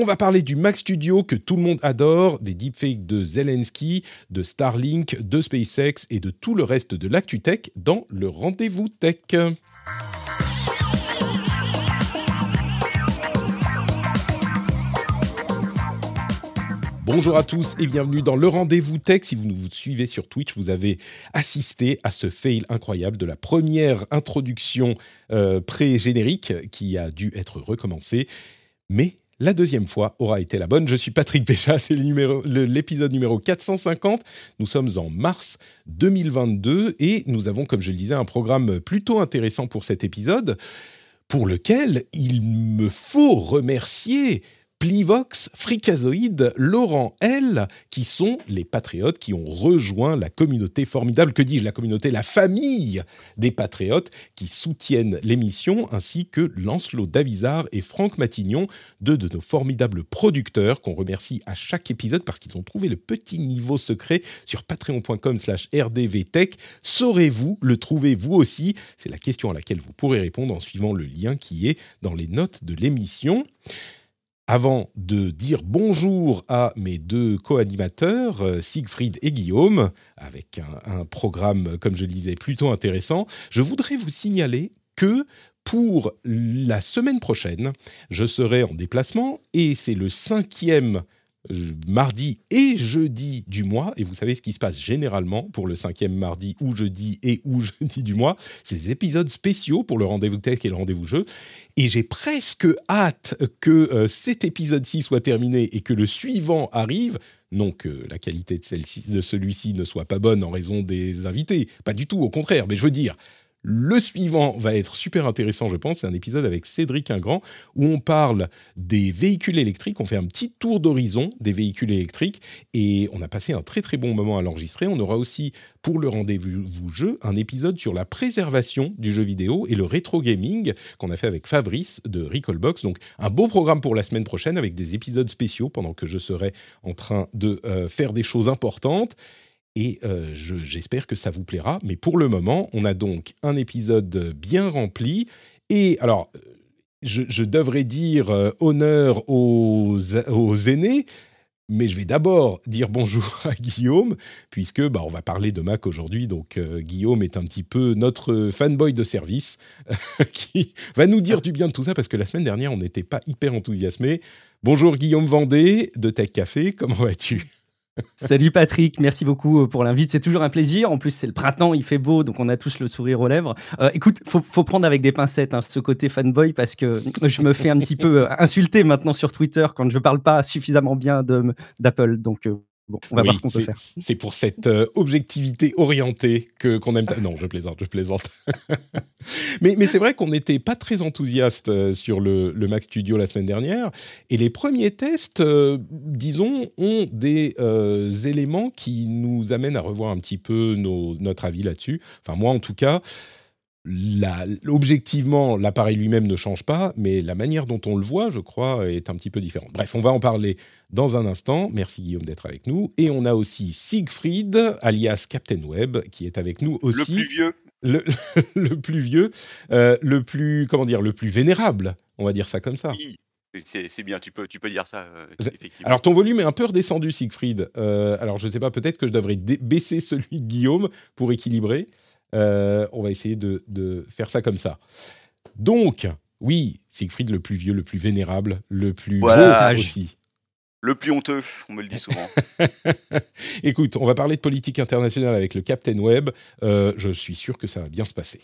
On va parler du Mac Studio que tout le monde adore, des deepfakes de Zelensky, de Starlink, de SpaceX et de tout le reste de l'ActuTech dans le Rendez-vous Tech. Bonjour à tous et bienvenue dans le rendez-vous tech. Si vous nous suivez sur Twitch, vous avez assisté à ce fail incroyable de la première introduction euh, pré-générique qui a dû être recommencée. Mais la deuxième fois aura été la bonne. Je suis Patrick Béchat, c'est l'épisode numéro 450. Nous sommes en mars 2022 et nous avons, comme je le disais, un programme plutôt intéressant pour cet épisode pour lequel il me faut remercier Plivox, Fricazoïde, Laurent L, qui sont les patriotes qui ont rejoint la communauté formidable, que dis-je, la communauté, la famille des patriotes qui soutiennent l'émission, ainsi que Lancelot Davizard et Franck Matignon, deux de nos formidables producteurs qu'on remercie à chaque épisode parce qu'ils ont trouvé le petit niveau secret sur patreon.com slash rdvtech. Saurez-vous le trouver vous aussi? C'est la question à laquelle vous pourrez répondre en suivant le lien qui est dans les notes de l'émission avant de dire bonjour à mes deux co-animateurs, euh, Siegfried et Guillaume, avec un, programme, comme je le disais, plutôt intéressant, je voudrais vous signaler que pour la semaine prochaine, je serai en déplacement et c'est le cinquième mardi et jeudi du mois. Et vous savez ce qui se passe généralement pour le cinquième mardi ou jeudi et ou jeudi du mois. C'est des épisodes spéciaux pour le rendez-vous tech et le rendez-vous jeu. Et j'ai presque hâte que euh, cet épisode-ci soit terminé et que le suivant arrive. Non que la qualité de, de celui-ci ne soit pas bonne en raison des invités, pas du tout, au contraire, mais je veux dire, le suivant va être super intéressant, je pense. C'est un épisode avec Cédric Ingrand où on parle des véhicules électriques. On fait un petit tour d'horizon des véhicules électriques et on a passé un très très bon moment à l'enregistrer. On aura aussi pour le rendez-vous jeu un épisode sur la préservation du jeu vidéo et le rétro gaming qu'on a fait avec Fabrice de Recallbox. Donc un beau programme pour la semaine prochaine avec des épisodes spéciaux pendant que je serai en train de euh, faire des choses importantes et euh, j'espère que ça vous plaira. Mais pour le moment, on a donc un épisode bien rempli. Et alors, je, devrais dire euh, honneur aux, aux, aînés, mais je vais d'abord dire bonjour à Guillaume, puisque bah, on va parler de Mac aujourd'hui. Donc euh, Guillaume est un petit peu notre fanboy de service, qui va nous dire du bien de tout ça, parce que la semaine dernière, on n'était pas hyper enthousiasmé. Bonjour Guillaume Vendée de Tech Café, comment vas-tu? Salut Patrick, merci beaucoup euh, pour l'invite. C'est toujours un plaisir. En plus, c'est le printemps, il fait beau, donc on a tous le sourire aux lèvres. Euh, écoute, faut, faut prendre avec des pincettes hein, ce côté fanboy parce que je me fais un petit peu euh, insulter maintenant sur Twitter quand je parle pas suffisamment bien d'Apple. Donc Bon, on va voir ce qu'on peut faire. C'est pour cette euh, objectivité orientée que qu'on aime. Non, je plaisante, je plaisante. mais mais c'est vrai qu'on n'était pas très enthousiaste euh, sur le, le, Mac Studio la semaine dernière. Et les premiers tests, euh, disons, ont des éléments qui nous amènent à revoir un petit peu nos, notre avis là-dessus. Enfin, moi en tout cas objectivement, l'appareil lui-même ne change pas, mais la manière dont on le voit, je crois, est un petit peu différente. Bref, on va en parler dans un instant. Merci Guillaume d'être avec nous. Et on a aussi Siegfried, alias Captain Web, qui est avec nous aussi. Le plus vieux. Le, plus vieux, euh, le plus, comment dire, le plus vénérable, on va dire ça comme ça. Oui. C'est bien, tu peux, tu peux dire ça, euh, effectivement. Alors, ton volume est un peu redescendu, Siegfried. Euh, alors, je ne sais pas, peut-être que je devrais baisser celui de Guillaume pour équilibrer. Euh, on va essayer de, faire ça comme ça. Donc, oui, Siegfried le plus vieux, le plus vénérable, le plus voilà. aussi. Le plus honteux, on me le dit souvent. Écoute, on va parler de politique internationale avec le Captain Web. Euh, je suis sûr que ça va bien se passer.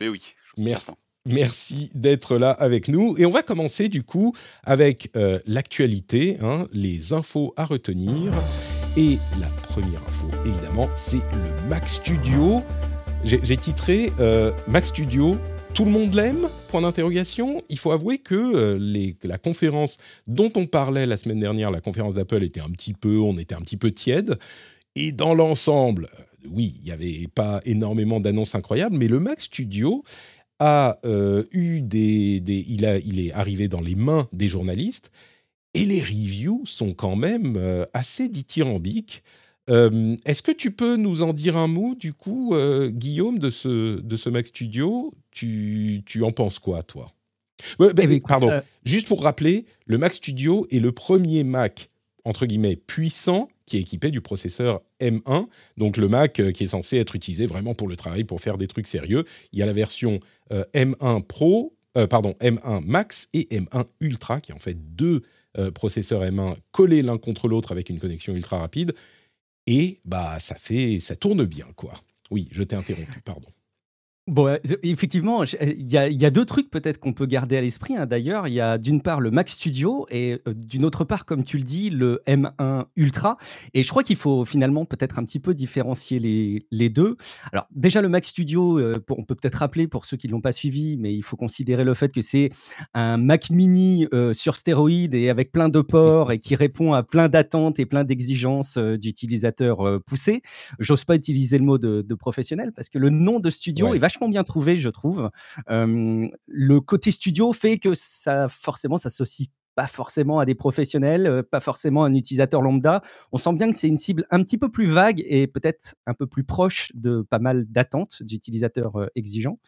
Mais oui, Merci. Merci d'être là avec nous. Et on va commencer du coup avec euh, l'actualité, hein, les infos à retenir. Et la première info, évidemment, c'est le Mac Studio j'ai titré euh, Mac Studio tout le monde l'aime? Point d'interrogation. Il faut avouer que euh, les, la conférence dont on parlait la semaine dernière, la conférence d'Apple, était un petit peu, on était un petit peu tiède. Et dans l'ensemble, euh, oui, il n'y avait pas énormément d'annonces incroyables, mais le Mac Studio a euh, eu des, il, est arrivé dans les mains des journalistes et les reviews sont quand même assez dithyrambiques. Euh, Est-ce que tu peux nous en dire un mot, du coup, euh, Guillaume, de ce, de ce Mac Studio? Tu, tu en penses quoi, toi? Ouais, ben, Eh écoute, Pardon, euh, juste pour rappeler, le Mac Studio est le premier Mac, entre guillemets, puissant qui est équipé du processeur M1, donc le Mac qui est censé être utilisé vraiment pour le travail, pour faire des trucs sérieux. Il y a la version euh, M1 Pro, pardon, M1 Max et M1 Ultra, qui est en fait deux processeurs M1 collés l'un contre l'autre avec une connexion ultra rapide. Et bah ça fait, ça tourne bien quoi. Oui, je t'ai interrompu, pardon. Bon, euh, effectivement, euh, il y, a- il y a deux trucs peut-être qu'on peut garder à l'esprit. hein. D'ailleurs, il y a d'une part le Mac Studio et euh, d'une autre part, comme tu le dis, le M1 Ultra. Et je crois qu'il faut finalement peut-être un petit peu différencier les, les deux. Alors déjà, le Mac Studio, euh, pour- on peut peut-être rappeler pour ceux qui ne l'ont pas suivi, mais il faut considérer le fait que c'est un Mac mini euh, sur stéroïdes et avec plein de ports et qui répond à plein d'attentes et plein d'exigences d'utilisateurs poussés. J'ose pas utiliser le mot de, de professionnel parce que le nom de studio Ouais. est vachement bien trouvé, je trouve. Le côté studio fait que ça, forcément, s'associe pas forcément à des professionnels, euh, pas forcément à un utilisateur lambda. On sent bien que c'est une cible un petit peu plus vague et peut-être un peu plus proche de pas mal d'attentes d'utilisateurs euh, exigeants.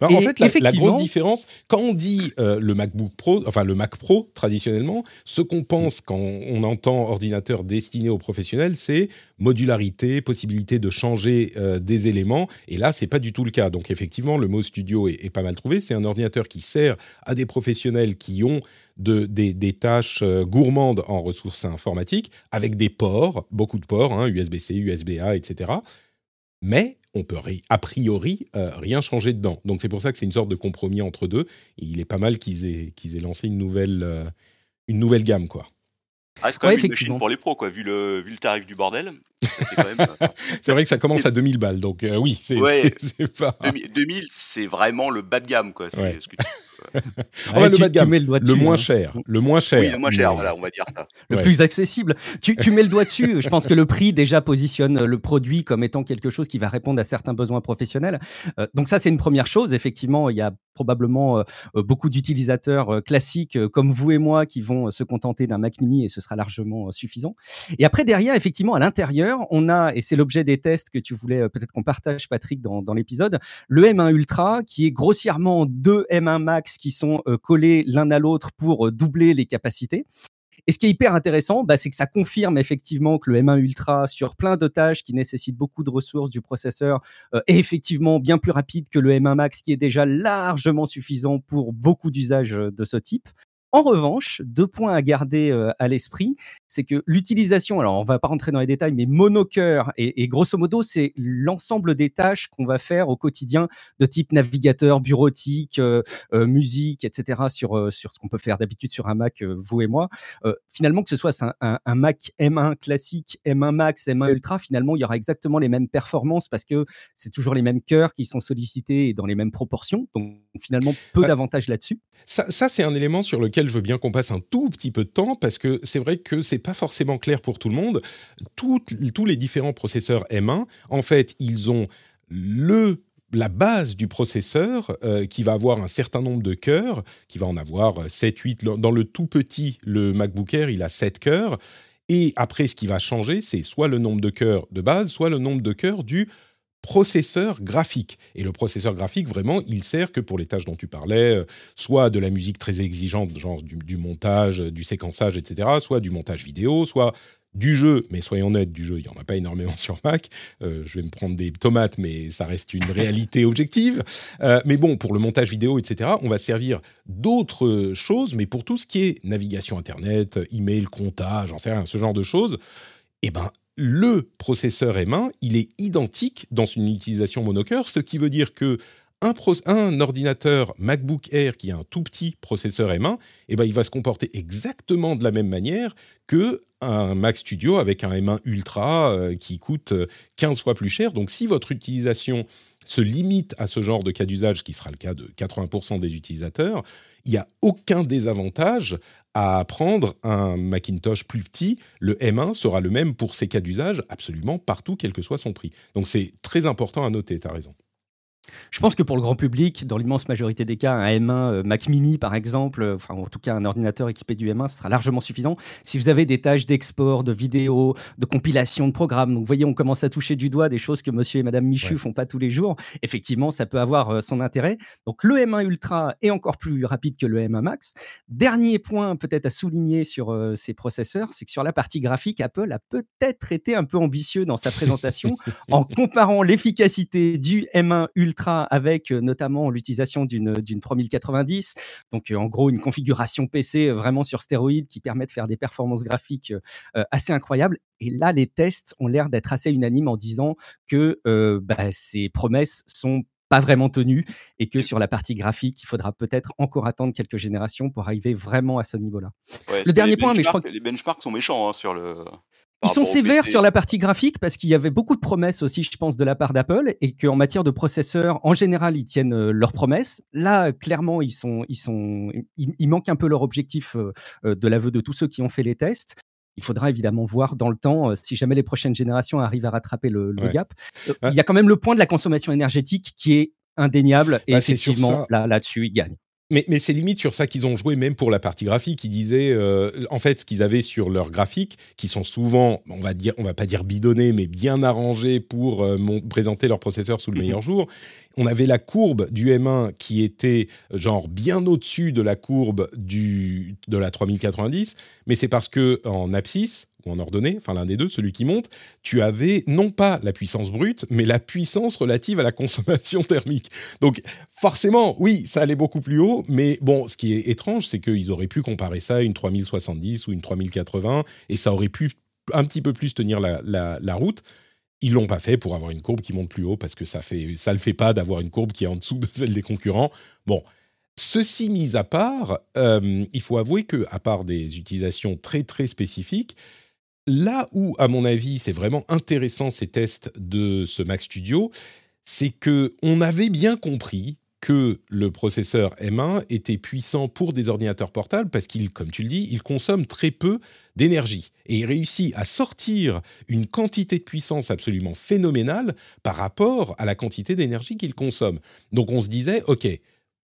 Bah, en fait, la, la grosse différence, quand on dit euh, le MacBook Pro, enfin le Mac Pro traditionnellement, ce qu'on pense quand on entend ordinateur destiné aux professionnels, c'est modularité, possibilité de changer euh, des éléments. Et là, c'est pas du tout le cas. Donc effectivement, le mot studio est, est pas mal trouvé. C'est un ordinateur qui sert à des professionnels qui ont de, des, des tâches euh, gourmandes en ressources informatiques, avec des ports, beaucoup de ports, hein, USB-C, USB-A, etc mais on peut a priori euh, rien changer dedans. Donc c'est pour ça que c'est une sorte de compromis entre deux. Et il est pas mal qu'ils aient, qu'ils aient lancé une nouvelle, euh, une nouvelle gamme, quoi. Ah, c'est quand Ouais, même une machine pour les pros, quoi, vu le, vu le tarif du bordel. Même, C'est vrai que ça commence à 2000 balles, donc euh, oui, c'est Ouais. c'est- c'est pas... 2000, 2000, c'est vraiment le bas de gamme, quoi. C'est Ouais. ce que tu- Ah ouais, le tu, bas de tu gamme, mets le doigt le dessus. moins hein. cher, le moins cher. Oui, le moins cher, mais- voilà, on va dire ça. le Ouais. plus accessible. Tu, tu mets le doigt dessus. Je pense que le prix déjà positionne le produit comme étant quelque chose qui va répondre à certains besoins professionnels. Euh, donc ça, c'est une première chose. Effectivement, il y a probablement euh, euh, beaucoup d'utilisateurs euh, classiques euh, comme vous et moi qui vont euh, se contenter d'un Mac Mini et ce sera largement euh, suffisant. Et après, derrière, effectivement, à l'intérieur, on a, et c'est l'objet des tests que tu voulais euh, peut-être qu'on partage, Patrick, dans, dans l'épisode, le M1 Ultra qui est grossièrement deux M1 Max qui sont euh, collés l'un à l'autre pour euh, doubler les capacités. Et ce qui est hyper intéressant, bah, c'est que ça confirme effectivement que le M1 Ultra, sur plein de tâches qui nécessitent beaucoup de ressources du processeur, euh, est effectivement bien plus rapide que le M1 Max, qui est déjà largement suffisant pour beaucoup d'usages de ce type. En revanche, deux points à garder euh, à l'esprit, c'est que l'utilisation, alors on va pas rentrer dans les détails, mais monocœur et, et grosso modo, c'est l'ensemble des tâches qu'on va faire au quotidien de type navigateur, bureautique, euh, euh, musique, etc. sur, sur ce qu'on peut faire d'habitude sur un Mac, vous et moi. Finalement, que ce soit un, un- un Mac M1 classique, M1 Max, M1 Ultra, finalement, il y aura exactement les mêmes performances parce que c'est toujours les mêmes cœurs qui sont sollicités et dans les mêmes proportions. Donc finalement, peu Ouais. d'avantages là-dessus. Ça, ça, c'est un élément sur lequel je veux bien qu'on passe un tout petit peu de temps parce que c'est vrai que c'est pas forcément clair pour tout le monde. Tous les différents processeurs M1, en fait, ils ont le la base du processeur euh, qui va avoir un certain nombre de cœurs, qui va en avoir 7, 8. Dans le tout petit, le MacBook Air, il a 7 cœurs. Et après, ce qui va changer, c'est soit le nombre de cœurs de base, soit le nombre de cœurs du processeur graphique. Et le processeur graphique, vraiment, il sert que pour les tâches dont tu parlais, euh, soit de la musique très exigeante, genre du, montage, du séquençage, etc., soit du montage vidéo, soit du jeu, mais soyons honnêtes, du jeu, il n'y en a pas énormément sur Mac. Euh, je vais me prendre des tomates, mais ça reste une réalité objective. Euh, mais bon, pour le montage vidéo, etc., on va servir d'autres choses, mais pour tout ce qui est navigation Internet, email, comptage, j'en sais rien, ce genre de choses, eh ben, le processeur M1, il est identique dans une utilisation monocœur, ce qui veut dire que un, ordinateur MacBook Air qui a un tout petit processeur M1, eh ben, il va se comporter exactement de la même manière que un Mac Studio avec un M1 Ultra euh, qui coûte euh, 15 fois plus cher. Donc si votre utilisation se limite à ce genre de cas d'usage, qui sera le cas de 80% des utilisateurs, il n'y a aucun désavantage à prendre un Macintosh plus petit. Le M1 sera le même pour ces cas d'usage absolument partout, quel que soit son prix. Donc c'est très important à noter, tu as raison. Je pense que pour le grand public, dans l'immense majorité des cas, un M1 euh, Mac Mini, par exemple, euh, enfin, en tout cas un ordinateur équipé du M1, sera largement suffisant. Si vous avez des tâches d'export, de vidéo, de compilation de programmes, donc vous voyez, on commence à toucher du doigt des choses que monsieur et madame Michu font pas tous les jours, effectivement, ça peut avoir euh, son intérêt. Donc le M1 Ultra est encore plus rapide que le M1 Max. Dernier point peut-être à souligner sur ces processeurs, c'est que sur la partie graphique, Apple a peut-être été un peu ambitieux dans sa présentation en comparant l'efficacité du M1 Ultra avec euh, notamment l'utilisation d'une 3090. Donc, euh, en gros, une configuration PC euh, vraiment sur stéroïdes qui permet de faire des performances graphiques assez incroyables. Et là, les tests ont l'air d'être assez unanimes en disant que bah, ces promesses sont pas vraiment tenues et que sur la partie graphique, il faudra peut-être encore attendre quelques générations pour arriver vraiment à ce niveau-là. le dernier point, mais je crois que les benchmarks sont méchants hein, sur le ils sont sévères sur la partie graphique parce qu'il y avait beaucoup de promesses aussi, je pense, de la part d'Apple et qu'en matière de processeurs, en général, ils tiennent euh, leurs promesses. Là, clairement, ils sont, ils sont, ils, manquent un peu leur objectif euh, euh, de l'aveu de tous ceux qui ont fait les tests. Il faudra évidemment voir dans le temps si jamais les prochaines générations arrivent à rattraper le, gap. Il y a quand même le point de la consommation énergétique qui est indéniable et bah, effectivement là là-dessus ils gagnent. Mais, mais c'est limite sur ça qu'ils ont joué, même pour la partie graphique. Ils disaient, euh, en fait, ce qu'ils avaient sur leurs graphiques, qui sont souvent, on va dire, on va pas dire bidonnés, mais bien arrangés pour euh, présenter leur processeur sous le mhm. meilleur jour. On avait la courbe du M1 qui était genre bien au-dessus de la courbe du, de la 3090, mais c'est parce que en abscisse, ou en ordonnée, enfin l'un des deux, celui qui monte, tu avais non pas la puissance brute, mais la puissance relative à la consommation thermique. Donc forcément, oui, ça allait beaucoup plus haut, mais bon, ce qui est étrange, c'est qu'ils auraient pu comparer ça à une 3070 ou une 3080, et ça aurait pu un petit peu plus tenir la, route. Ils l'ont pas fait pour avoir une courbe qui monte plus haut, parce que ça fait, ça le fait pas d'avoir une courbe qui est en dessous de celle des concurrents. Bon, Ceci mis à part, euh, il faut avouer que, à part des utilisations très très spécifiques, là où, à mon avis, c'est vraiment intéressant ces tests de ce Mac Studio, c'est que on avait bien compris que le processeur M1 était puissant pour des ordinateurs portables parce qu'il, comme tu le dis, il consomme très peu d'énergie et il réussit à sortir une quantité de puissance absolument phénoménale par rapport à la quantité d'énergie qu'il consomme. Donc on se disait, ok,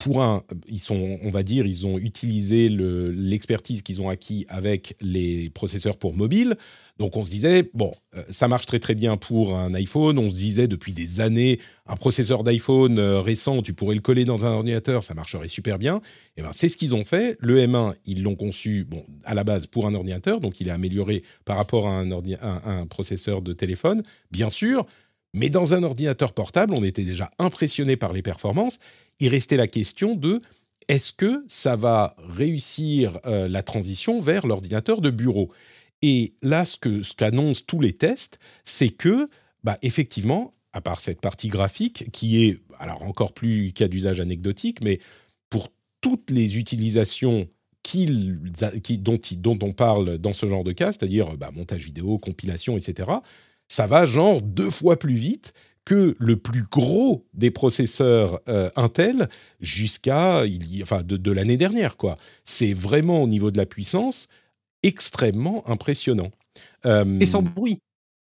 pour un, ils sont, on va dire, ils ont utilisé l'expertise qu'ils ont acquis avec les processeurs pour mobile. Donc on se disait, bon, euh, ça marche très très bien pour un iPhone. On se disait depuis des années, un processeur d'iPhone euh, récent, tu pourrais le coller dans un ordinateur, ça marcherait super bien. Et ben c'est ce qu'ils ont fait. Le M1, ils l'ont conçu, bon, à la base pour un ordinateur, donc il est amélioré par rapport à un, un processeur de téléphone, bien sûr. Mais dans un ordinateur portable, on était déjà impressionné par les performances il restait la question de est-ce que ça va réussir euh, la transition vers l'ordinateur de bureau? Et là, ce ce qu'annoncent tous les tests, c'est que, bah, effectivement, à part cette partie graphique, qui est alors encore plus cas d'usage anecdotique, mais pour toutes les utilisations dont, on parle dans ce genre de cas, c'est-à-dire bah, montage vidéo, compilation, etc., ça va genre deux fois plus vite que le plus gros des processeurs euh, Intel jusqu'à enfin de, l'année dernière quoi. C'est vraiment au niveau de la puissance extrêmement impressionnant. Euh, Et sans bruit.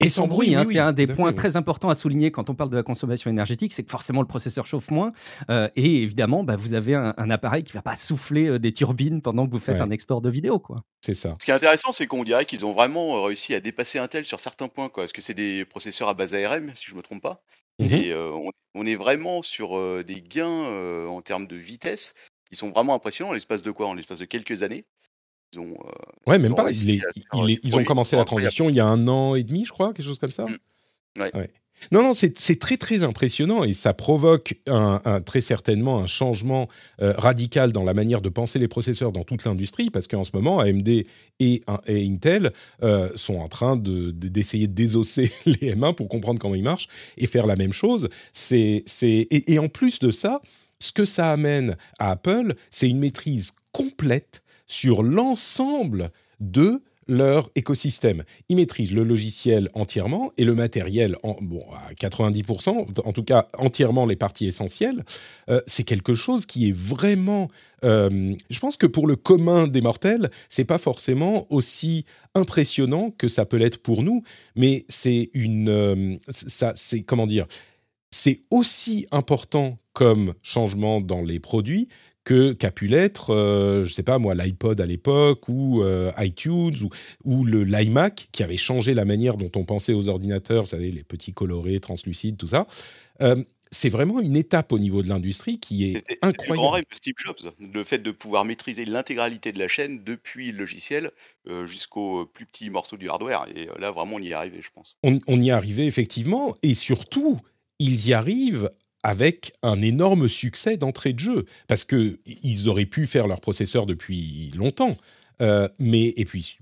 Et sans bruit, hein, c'est un des points très importants à souligner quand on parle de la consommation énergétique, c'est que forcément le processeur chauffe moins, euh, et évidemment, bah, vous avez un, appareil qui va pas souffler euh, des turbines pendant que vous faites un export de vidéo, quoi. C'est ça. Ce qui est intéressant, c'est qu'on dirait qu'ils ont vraiment euh, réussi à dépasser Intel sur certains points, quoi. Parce que c'est des processeurs à base ARM, si je me trompe pas? Mmh et on, est vraiment sur des gains en termes de vitesse qui sont vraiment impressionnants, en l'espace de quoi? En l'espace de quelques années. Ils ont, euh, ouais, même pas. ils ont commencé la transition il y a un an et demi, je crois, quelque chose comme ça. Mmh. Ouais. Non, non, c'est très très impressionnant et ça provoque un, très certainement un changement euh, radical dans la manière de penser les processeurs dans toute l'industrie parce qu'en ce moment, AMD et, Intel euh, sont en train d'essayer de, désosser les M1 pour comprendre comment ils marchent et faire la même chose. C'est et, et en plus de ça, ce que ça amène à Apple, c'est une maîtrise complète sur l'ensemble de leur écosystème. Ils maîtrisent le logiciel entièrement et le matériel, en, bon, à 90%, en tout cas entièrement les parties essentielles. Euh, c'est quelque chose qui est vraiment... Euh, je pense que pour le commun des mortels, c'est pas forcément aussi impressionnant que ça peut l'être pour nous, mais c'est une... Euh, ça, c'est comment dire c'est aussi important comme changement dans les produits que qu'a pu l'être, euh, je sais pas moi, l'iPod à l'époque ou euh, iTunes ou, ou le l'iMac qui avait changé la manière dont on pensait aux ordinateurs, vous savez, les petits colorés, translucides, tout ça. Euh, c'est vraiment une étape au niveau de l'industrie qui est incroyable. Le grand rêve de Steve Jobs, le fait de pouvoir maîtriser l'intégralité de la chaîne depuis le logiciel jusqu'au plus petit morceau du hardware. Et là, vraiment, on y est arrivé, je pense. On, on y est arrivé, effectivement. Et surtout, ils y arrivent avec un énorme succès d'entrée de jeu, parce qu'ils auraient pu faire leur processeur depuis longtemps. Euh, mais et puis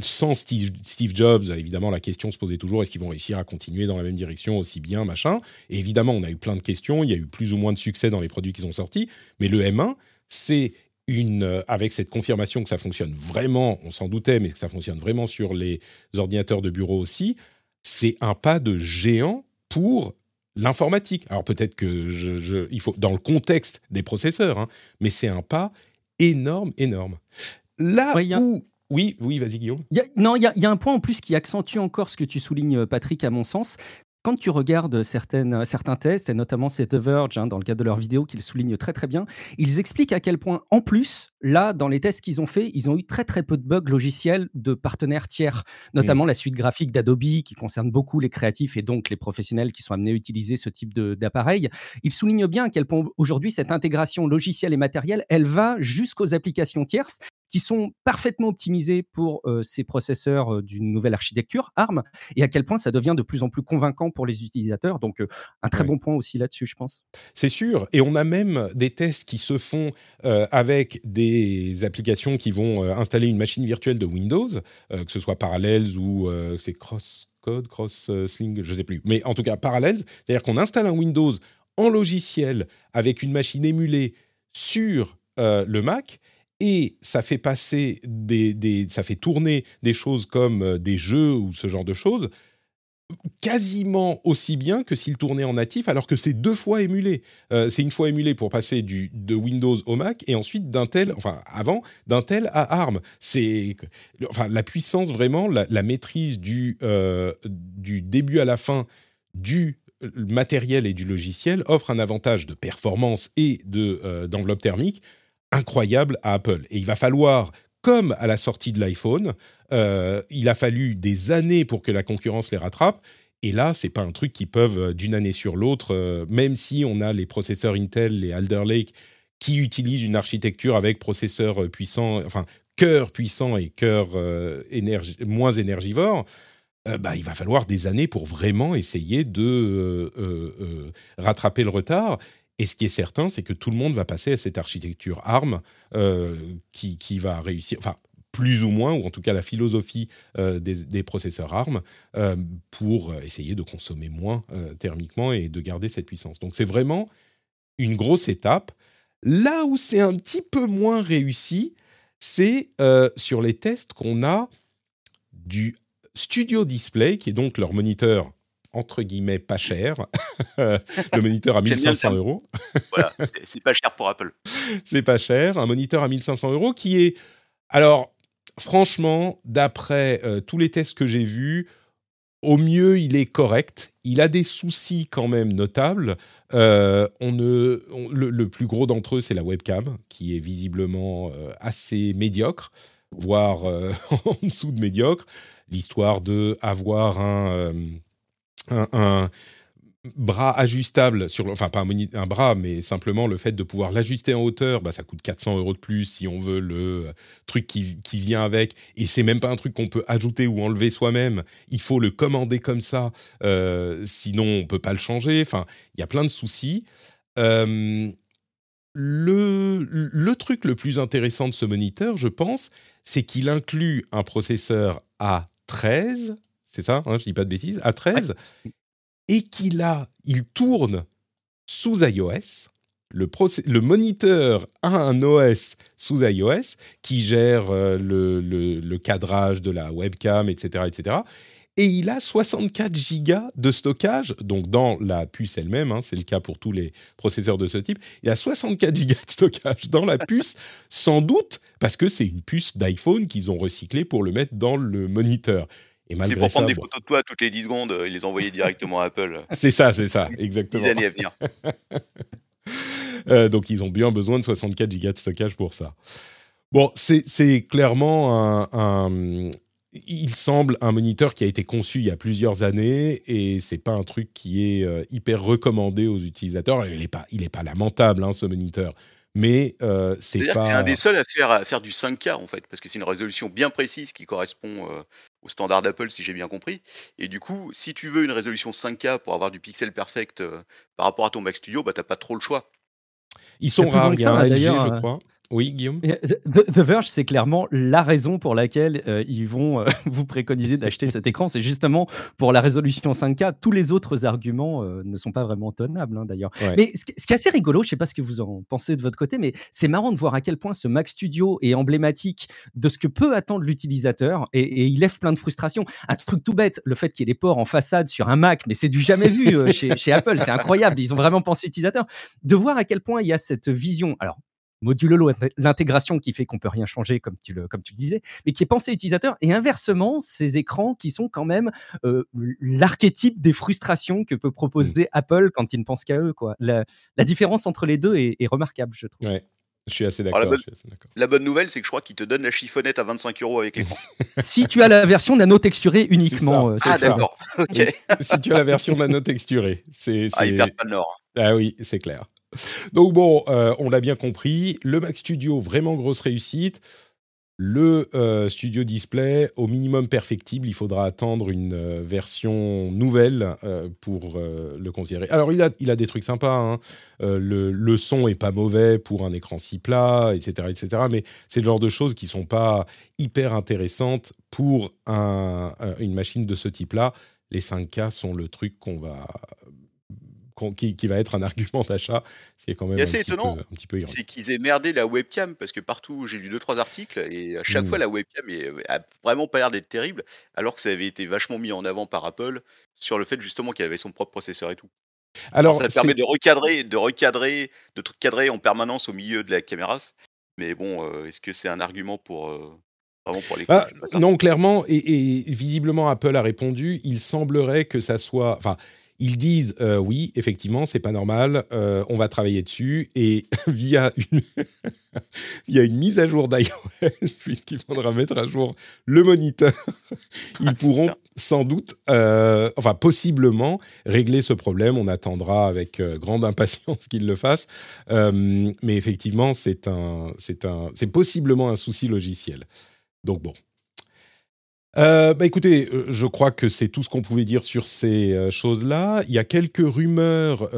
sans Steve, Jobs, évidemment, la question se posait toujours est-ce qu'ils vont réussir à continuer dans la même direction aussi bien, machin. Évidemment, on a eu plein de questions. Il y a eu plus ou moins de succès dans les produits qui sont sortis. Mais le M1, c'est une euh, avec cette confirmation que ça fonctionne vraiment. On s'en doutait, mais que ça fonctionne vraiment sur les ordinateurs de bureau aussi. C'est un pas de géant pour l'informatique. Alors peut-être que je, il faut dans le contexte des processeurs, hein, mais c'est un pas énorme, énorme. Là où oui, oui, vas-y Guillaume. non, il y, y, a un point en plus qui accentue encore ce que tu soulignes, Patrick, à mon sens, quand tu regardes certaines, certains tests, et notamment c'est The Verge, hein, dans le cadre de leur vidéo, qu'ils soulignent très très bien, ils expliquent à quel point, en plus, là, dans les tests qu'ils ont fait, ils ont eu très très peu de bugs logiciels de partenaires tiers, notamment la suite graphique d'Adobe, qui concerne beaucoup les créatifs et donc les professionnels qui sont amenés à utiliser ce type d'appareil. Ils soulignent bien à quel point aujourd'hui, cette intégration logicielle et matérielle, elle va jusqu'aux applications tierces qui sont parfaitement optimisés pour euh, ces processeurs euh, d'une nouvelle architecture ARM et à quel point ça devient de plus en plus convaincant pour les utilisateurs. Donc, euh, un très bon point aussi là-dessus, je pense. C'est sûr. Et on a même des tests qui se font avec des applications qui vont installer une machine virtuelle de Windows, que ce soit Parallels ou c'est Cross Code, Cross Sling, je ne sais plus. Mais en tout cas, Parallels, c'est-à-dire qu'on installe un Windows en logiciel avec une machine émulée sur le Mac et ça fait passer des, ça fait tourner des choses comme euh, des jeux ou ce genre de choses quasiment aussi bien que s'il tournait en natif, alors que c'est deux fois émulé. Euh, c'est une fois émulé pour passer du, de Windows au Mac et ensuite d'Intel, enfin avant, d'Intel à ARM. C'est enfin, la puissance vraiment, la, maîtrise du, euh, du début à la fin du matériel et du logiciel offre un avantage de performance et de, d'enveloppe thermique incroyable à Apple. Et il va falloir, comme à la sortie de l'iPhone, euh, il a fallu des années pour que la concurrence les rattrape. Et là, c'est pas un truc qu'ils peuvent euh, d'une année sur l'autre, euh, même si on a les processeurs Intel, les Alder Lake, qui utilisent une architecture avec processeurs puissants, enfin cœur puissant et cœur moins énergivore. bah, il va falloir des années pour vraiment essayer de rattraper le retard. Et ce qui est certain, c'est que tout le monde va passer à cette architecture ARM euh, qui, qui, va réussir, enfin plus ou moins, ou en tout cas la philosophie euh, des, processeurs ARM, euh, pour essayer de consommer moins thermiquement et de garder cette puissance. Donc c'est vraiment une grosse étape. Là où c'est un petit peu moins réussi, c'est sur les tests qu'on a du Studio Display, qui est donc leur moniteur entre guillemets pas cher. le moniteur à 1500 euros. voilà, c'est pas cher pour Apple. c'est pas cher. Un moniteur à 1500 euros qui est. Alors, franchement, d'après euh, tous les tests que j'ai vus, au mieux, il est correct. Il a des soucis quand même notables. Euh, on ne, le, plus gros d'entre eux, c'est la webcam, qui est visiblement euh, assez médiocre, voire en dessous de médiocre. L'histoire de avoir un un, bras ajustable sur enfin pas un, bras mais simplement le fait de pouvoir l'ajuster en hauteur bah ça coûte 400 euros de plus si on veut le truc qui, vient avec. Et c'est même pas un truc qu'on peut ajouter ou enlever soi-même. Il faut le commander comme ça euh, sinon on peut pas le changer. Enfin il y a plein de soucis. Euh, le, le truc le plus intéressant de ce moniteur je pense c'est qu'il inclut un processeur A13 c'est ça, hein, je dis pas de bêtises, à 13, et qu'il a, il tourne sous iOS, le, le, moniteur a un OS sous iOS qui gère euh, le, le, cadrage de la webcam, etc., etc. Et il a 64 gigas de stockage, donc dans la puce elle-même, hein, c'est le cas pour tous les processeurs de ce type. Il a 64 gigas de stockage dans la puce, sans doute parce que c'est une puce d'iPhone qu'ils ont recyclée pour le mettre dans le moniteur. C'est pour prendre des photos de toi toutes les 10 secondes et les envoyer directement à Apple. C'est ça, c'est ça, exactement. 10 années à venir. Euh, donc ils ont bien besoin de 64 gigas de stockage pour ça. Bon, c'est clairement un, Il semble un moniteur qui a été conçu il y a plusieurs années et c'est pas un truc qui est euh, hyper recommandé aux utilisateurs. Il n'est pas, il est pas lamentable, hein, ce moniteur mais euh, c'est pas. C'est un des seuls à faire, à faire du 5K en fait, parce que c'est une résolution bien précise qui correspond euh, au standard d'Apple, si j'ai bien compris. Et du coup, si tu veux une résolution 5K pour avoir du pixel perfect euh, par rapport à ton Mac Studio, bah t'as pas trop le choix. Ils sont rares, il y a un LG, je crois. Oui, Guillaume The, Verge, c'est clairement la raison pour laquelle euh, ils vont euh, vous préconiser d'acheter cet écran. C'est justement pour la résolution 5K. Tous les autres arguments euh, ne sont pas vraiment tenables, hein, d'ailleurs. Mais ce, qui est assez rigolo, je ne sais pas ce que vous en pensez de votre côté, mais c'est marrant de voir à quel point ce Mac Studio est emblématique de ce que peut attendre l'utilisateur et, il lève plein de frustrations. Un truc tout bête, le fait qu'il y ait des ports en façade sur un Mac, mais c'est du jamais vu chez, chez Apple. C'est incroyable. Ils ont vraiment pensé utilisateur. De voir à quel point il y a cette vision. Alors, modulo l'intégration qui fait qu'on peut rien changer comme tu le comme tu disais, mais qui est pensé utilisateur et inversement ces écrans qui sont quand même euh, l'archétype des frustrations que peut proposer mmh. Apple quand il ne pense qu'à eux quoi. La, différence entre les deux est, remarquable je trouve. Ouais. Je suis assez d'accord. La, bonne nouvelle, c'est que je crois qu'il te donne la chiffonnette à 25 euros avec l'écran. si tu as la version nano texturée uniquement. Euh, ah d'accord. Ok. si tu as la version nano texturée, c'est. Ah, il perd pas le nord. Ah oui, c'est clair. Donc bon, euh, on l'a bien compris. Le Mac Studio, vraiment grosse réussite. Le euh, Studio Display, au minimum perfectible, il faudra attendre une euh, version nouvelle pour le considérer. Alors, il a, il a des trucs sympas. Hein. Le, son est pas mauvais pour un écran si plat, etc. etc. mais c'est le genre de choses qui sont pas hyper intéressantes pour un, une machine de ce type-là. Les 5K sont le truc qu'on va qui, va être un argument d'achat, c'est quand même assez étonnant. Petit peu, c'est qu'ils aient merdé la webcam parce que partout j'ai lu deux trois articles et à chaque mmh. fois la webcam est, a vraiment pas l'air d'être terrible, alors que ça avait été vachement mis en avant par Apple sur le fait justement qu'il avait son propre processeur et tout. Alors, ça permet de recadrer, de recadrer, de cadrer en permanence au milieu de la caméra. Mais bon, euh, est-ce que c'est un argument pour euh, Vraiment pour les ah, non, clairement, et, et, visiblement Apple a répondu. Il semblerait que ça soit, enfin, ils disent euh, oui, effectivement, c'est pas normal, euh, on va travailler dessus et via une via une mise à jour d'iOS, puisqu'il faudra mettre à jour le moniteur, ils pourront sans doute, euh, enfin possiblement, régler ce problème. On attendra avec grande impatience qu'ils le fassent, mais effectivement, c'est un, c'est un, c'est possiblement un souci logiciel. Donc bon, euh, bah écoutez, euh, je crois que c'est tout ce qu'on pouvait dire sur ces euh, choses-là. Il y a quelques rumeurs,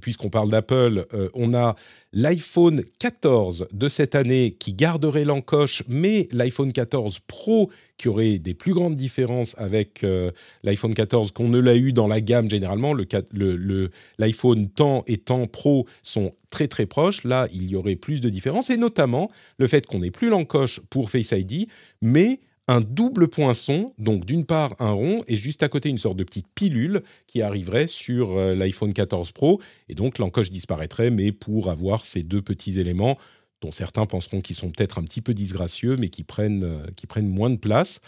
puisqu'on parle d'Apple. on a l'iPhone 14 de cette année qui garderait l'encoche, mais l'iPhone 14 Pro qui aurait des plus grandes différences avec l'iPhone 14 qu'on ne l'a eu dans la gamme généralement. L'iPhone le, et temps Pro sont très très proches. Là, il y aurait plus de différences, et notamment le fait qu'on n'ait plus l'encoche pour Face ID, mais un double poinçon, donc d'une part un rond et juste à côté une sorte de petite pilule qui arriverait sur euh, l'iPhone 14 Pro. Et donc l'encoche disparaîtrait, mais pour avoir ces deux petits éléments dont certains penseront qu'ils sont peut-être un petit peu disgracieux, mais qui prennent, euh, qui prennent moins de place.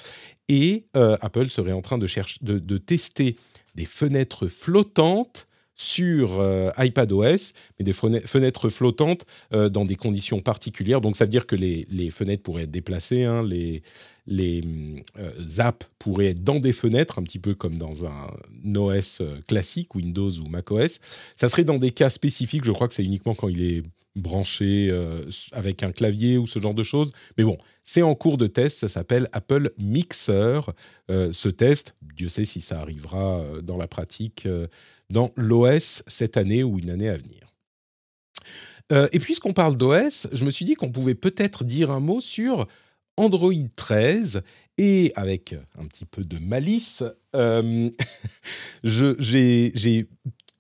Et euh, Apple serait en train de, chercher, de, tester des fenêtres flottantes sur iPadOS, mais des fenêtres flottantes dans des conditions particulières. Donc ça veut dire que les, fenêtres pourraient être déplacées, hein, les, les euh, apps pourraient être dans des fenêtres, un petit peu comme dans un OS euh, classique, Windows ou macOS. Ça serait dans des cas spécifiques, je crois que c'est uniquement quand il est branché euh, avec un clavier ou ce genre de choses. Mais bon, c'est en cours de test, ça s'appelle Apple Mixer. ce test, Dieu sait si ça arrivera dans la pratique dans l'OS cette année ou une année à venir. et puisqu'on parle d'OS, je me suis dit qu'on pouvait peut-être dire un mot sur Android 13 et avec un petit peu de malice, euh, j'ai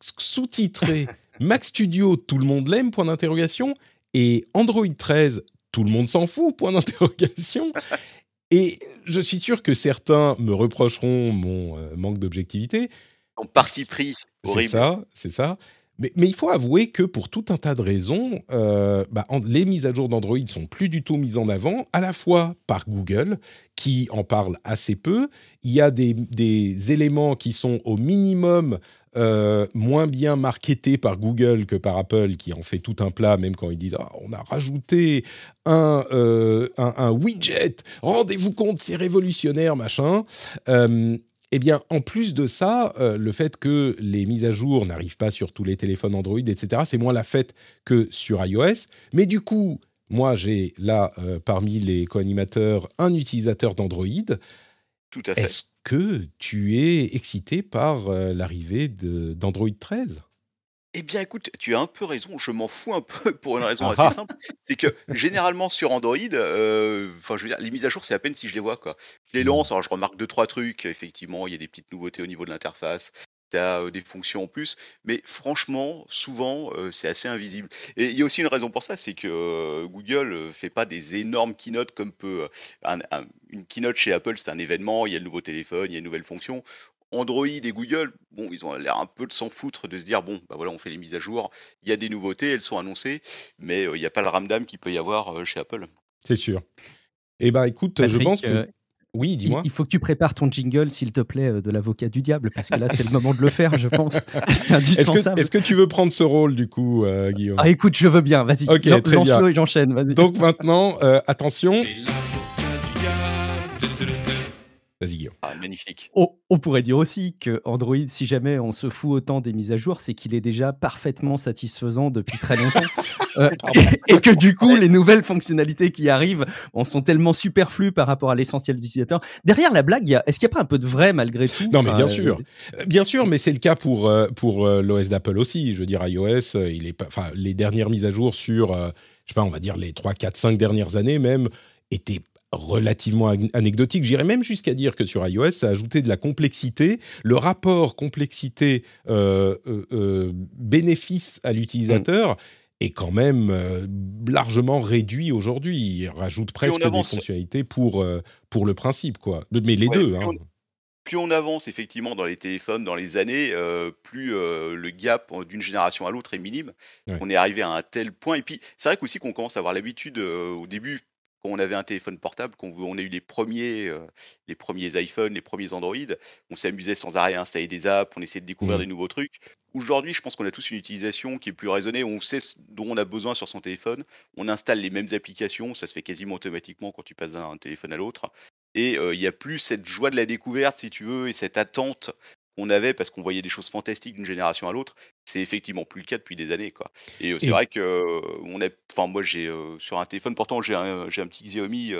sous-titré Mac Studio, tout le monde l'aime, point d'interrogation. Et Android 13, tout le monde s'en fout, point d'interrogation. Et je suis sûr que certains me reprocheront mon euh, manque d'objectivité. En parti pris, C'est ça, c'est ça. Mais, il faut avouer que pour tout un tas de raisons, euh, bah, les mises à jour d'Android sont plus du tout mises en avant, à la fois par Google, qui en parle assez peu. Il y a des, éléments qui sont au minimum euh, moins bien marketés par Google que par Apple, qui en fait tout un plat, même quand ils disent ah, on a rajouté euh, un, widget, rendez-vous compte, c'est révolutionnaire, machin. Eh bien, en plus de ça, euh, le fait que les mises à jour n'arrivent pas sur tous les téléphones Android, etc., c'est moins la fête que sur iOS. Mais du coup, moi, j'ai là, euh, parmi les co-animateurs, un utilisateur d'Android. Tout à fait. Est-ce que tu es excité par euh, l'arrivée d'Android 13 eh bien, écoute, tu as un peu raison. Je m'en fous un peu pour une raison assez simple. C'est que généralement sur Android, euh, enfin, je veux dire, les mises à jour, c'est à peine si je les vois, quoi. Je les lance, alors je remarque deux trois trucs. Effectivement, il y a des petites nouveautés au niveau de l'interface. Tu as euh, des fonctions en plus, mais franchement, souvent, euh, c'est assez invisible. Et il y a aussi une raison pour ça, c'est que Google fait pas des énormes keynotes comme peut une keynote chez Apple, c'est un événement, il y a le nouveau téléphone, il y a une nouvelle fonction. Android et Google, bon, ils ont l'air un peu de s'en foutre, de se dire bon, bah voilà, on fait les mises à jour, il y a des nouveautés, elles sont annoncées, mais il n'y a pas le ramdam qu'il peut y avoir chez Apple. C'est sûr. Eh bah écoute, je pense que. oui, dis-moi. Il faut que tu prépares ton jingle, s'il te plaît, de l'avocat du diable, parce que là, c'est le moment de le faire, je pense. C'est indispensable. Est-ce que, tu veux prendre ce rôle, du coup, Guillaume? Ah, écoute, je veux bien, vas-y. Ok, très bien. et j'enchaîne. Donc maintenant, attention. Ah, magnifique. On, pourrait dire aussi que Android, si jamais on se fout autant des mises à jour, c'est qu'il est déjà parfaitement satisfaisant depuis très longtemps. Euh, et, que du coup, les nouvelles fonctionnalités qui arrivent on sont tellement superflues par rapport à l'essentiel des utilisateurs. Derrière la blague, est-ce qu'il n'y a pas un peu de vrai malgré tout? Non, mais bien sûr. Euh, bien sûr, mais c'est le cas pour, euh, pour l'OS d'Apple aussi. Je veux dire, iOS, il est les dernières mises à jour sur, je sais pas, on va dire les 3, 4, 5 dernières années même, étaient relativement anecdotique. J'irais même jusqu'à dire que sur iOS, ça a ajouté de la complexité. Le rapport complexité-bénéfice euh, euh, euh, à l'utilisateur est quand même largement réduit aujourd'hui. Il rajoute presque des fonctionnalités pour, pour le principe. Quoi. Mais les deux. Plus, hein. on, plus, on, avance effectivement dans les téléphones, dans les années, plus le gap d'une génération à l'autre est minime. On est arrivé à un tel point. Et puis, c'est vrai qu'aussi qu'on commence à avoir l'habitude au début quand on avait un téléphone portable, quand on a eu les premiers, euh, les premiers iPhones, les premiers Android, on s'amusait sans arrêt à installer des apps, on essayait de découvrir mmh. des nouveaux trucs. Aujourd'hui, je pense qu'on a tous une utilisation qui est plus raisonnée, on sait ce dont on a besoin sur son téléphone, on installe les mêmes applications, ça se fait quasiment automatiquement quand tu passes d'un téléphone à l'autre. Et euh, il n'y a plus cette joie de la découverte, si tu veux, et cette attente qu'on avait parce qu'on voyait des choses fantastiques d'une génération à l'autre, c'est effectivement plus le cas depuis des années. Quoi. Et c'est vrai que on est, enfin moi j'ai sur un téléphone, pourtant j'ai un, j'ai un petit Xiaomi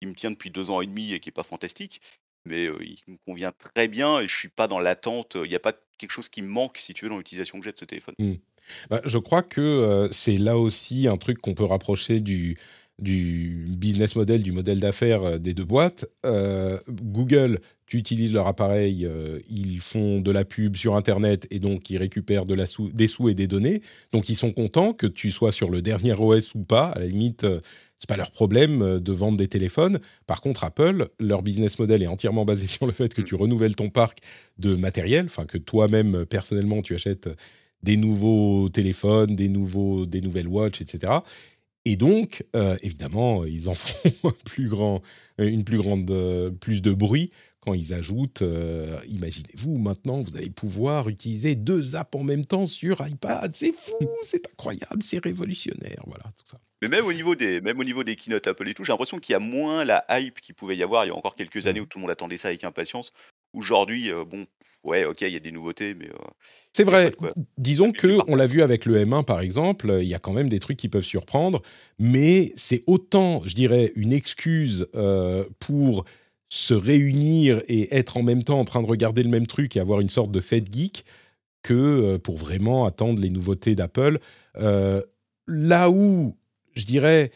qui me tient depuis deux ans et demi et qui est pas fantastique, mais il me convient très bien et je suis pas dans l'attente. Il n'y a pas quelque chose qui me manque si tu veux dans l'utilisation que j'ai de ce téléphone. Mmh. Bah, je crois que c'est là aussi un truc qu'on peut rapprocher du du business model, du modèle d'affaires euh, des deux boîtes. Euh, Google, tu utilises leur appareil, euh, ils font de la pub sur Internet et donc ils récupèrent de la des sous et des données. Donc ils sont contents que tu sois sur le dernier OS ou pas. À la limite, c'est pas leur problème de vendre des téléphones. Par contre, Apple, leur business model est entièrement basé sur le fait que tu renouvelles ton parc de matériel, enfin que toi-même personnellement tu achètes des nouveaux téléphones, des nouveaux, des nouvelles watches, etc. Et donc, euh, évidemment, ils en font un plus grand, une plus grande, euh, plus de bruit quand ils ajoutent. Euh, imaginez-vous, maintenant, vous allez pouvoir utiliser deux apps en même temps sur iPad. C'est fou, c'est incroyable, c'est révolutionnaire, voilà tout ça. Mais même au niveau des, même au niveau des keynotes Apple et tout, j'ai l'impression qu'il y a moins la hype qu'il pouvait y avoir il y a encore quelques années mmh. où tout le monde attendait ça avec impatience. Aujourd'hui, bon, ouais, ok, il y a des nouveautés, mais. c'est vrai. Disons que on l'a vu avec le M1 par exemple, il y a quand même des trucs qui peuvent surprendre, mais c'est autant, je dirais, une excuse pour se réunir et être en même temps en train de regarder le même truc et avoir une sorte de fête geek que pour vraiment attendre les nouveautés d'Apple. là où, je dirais,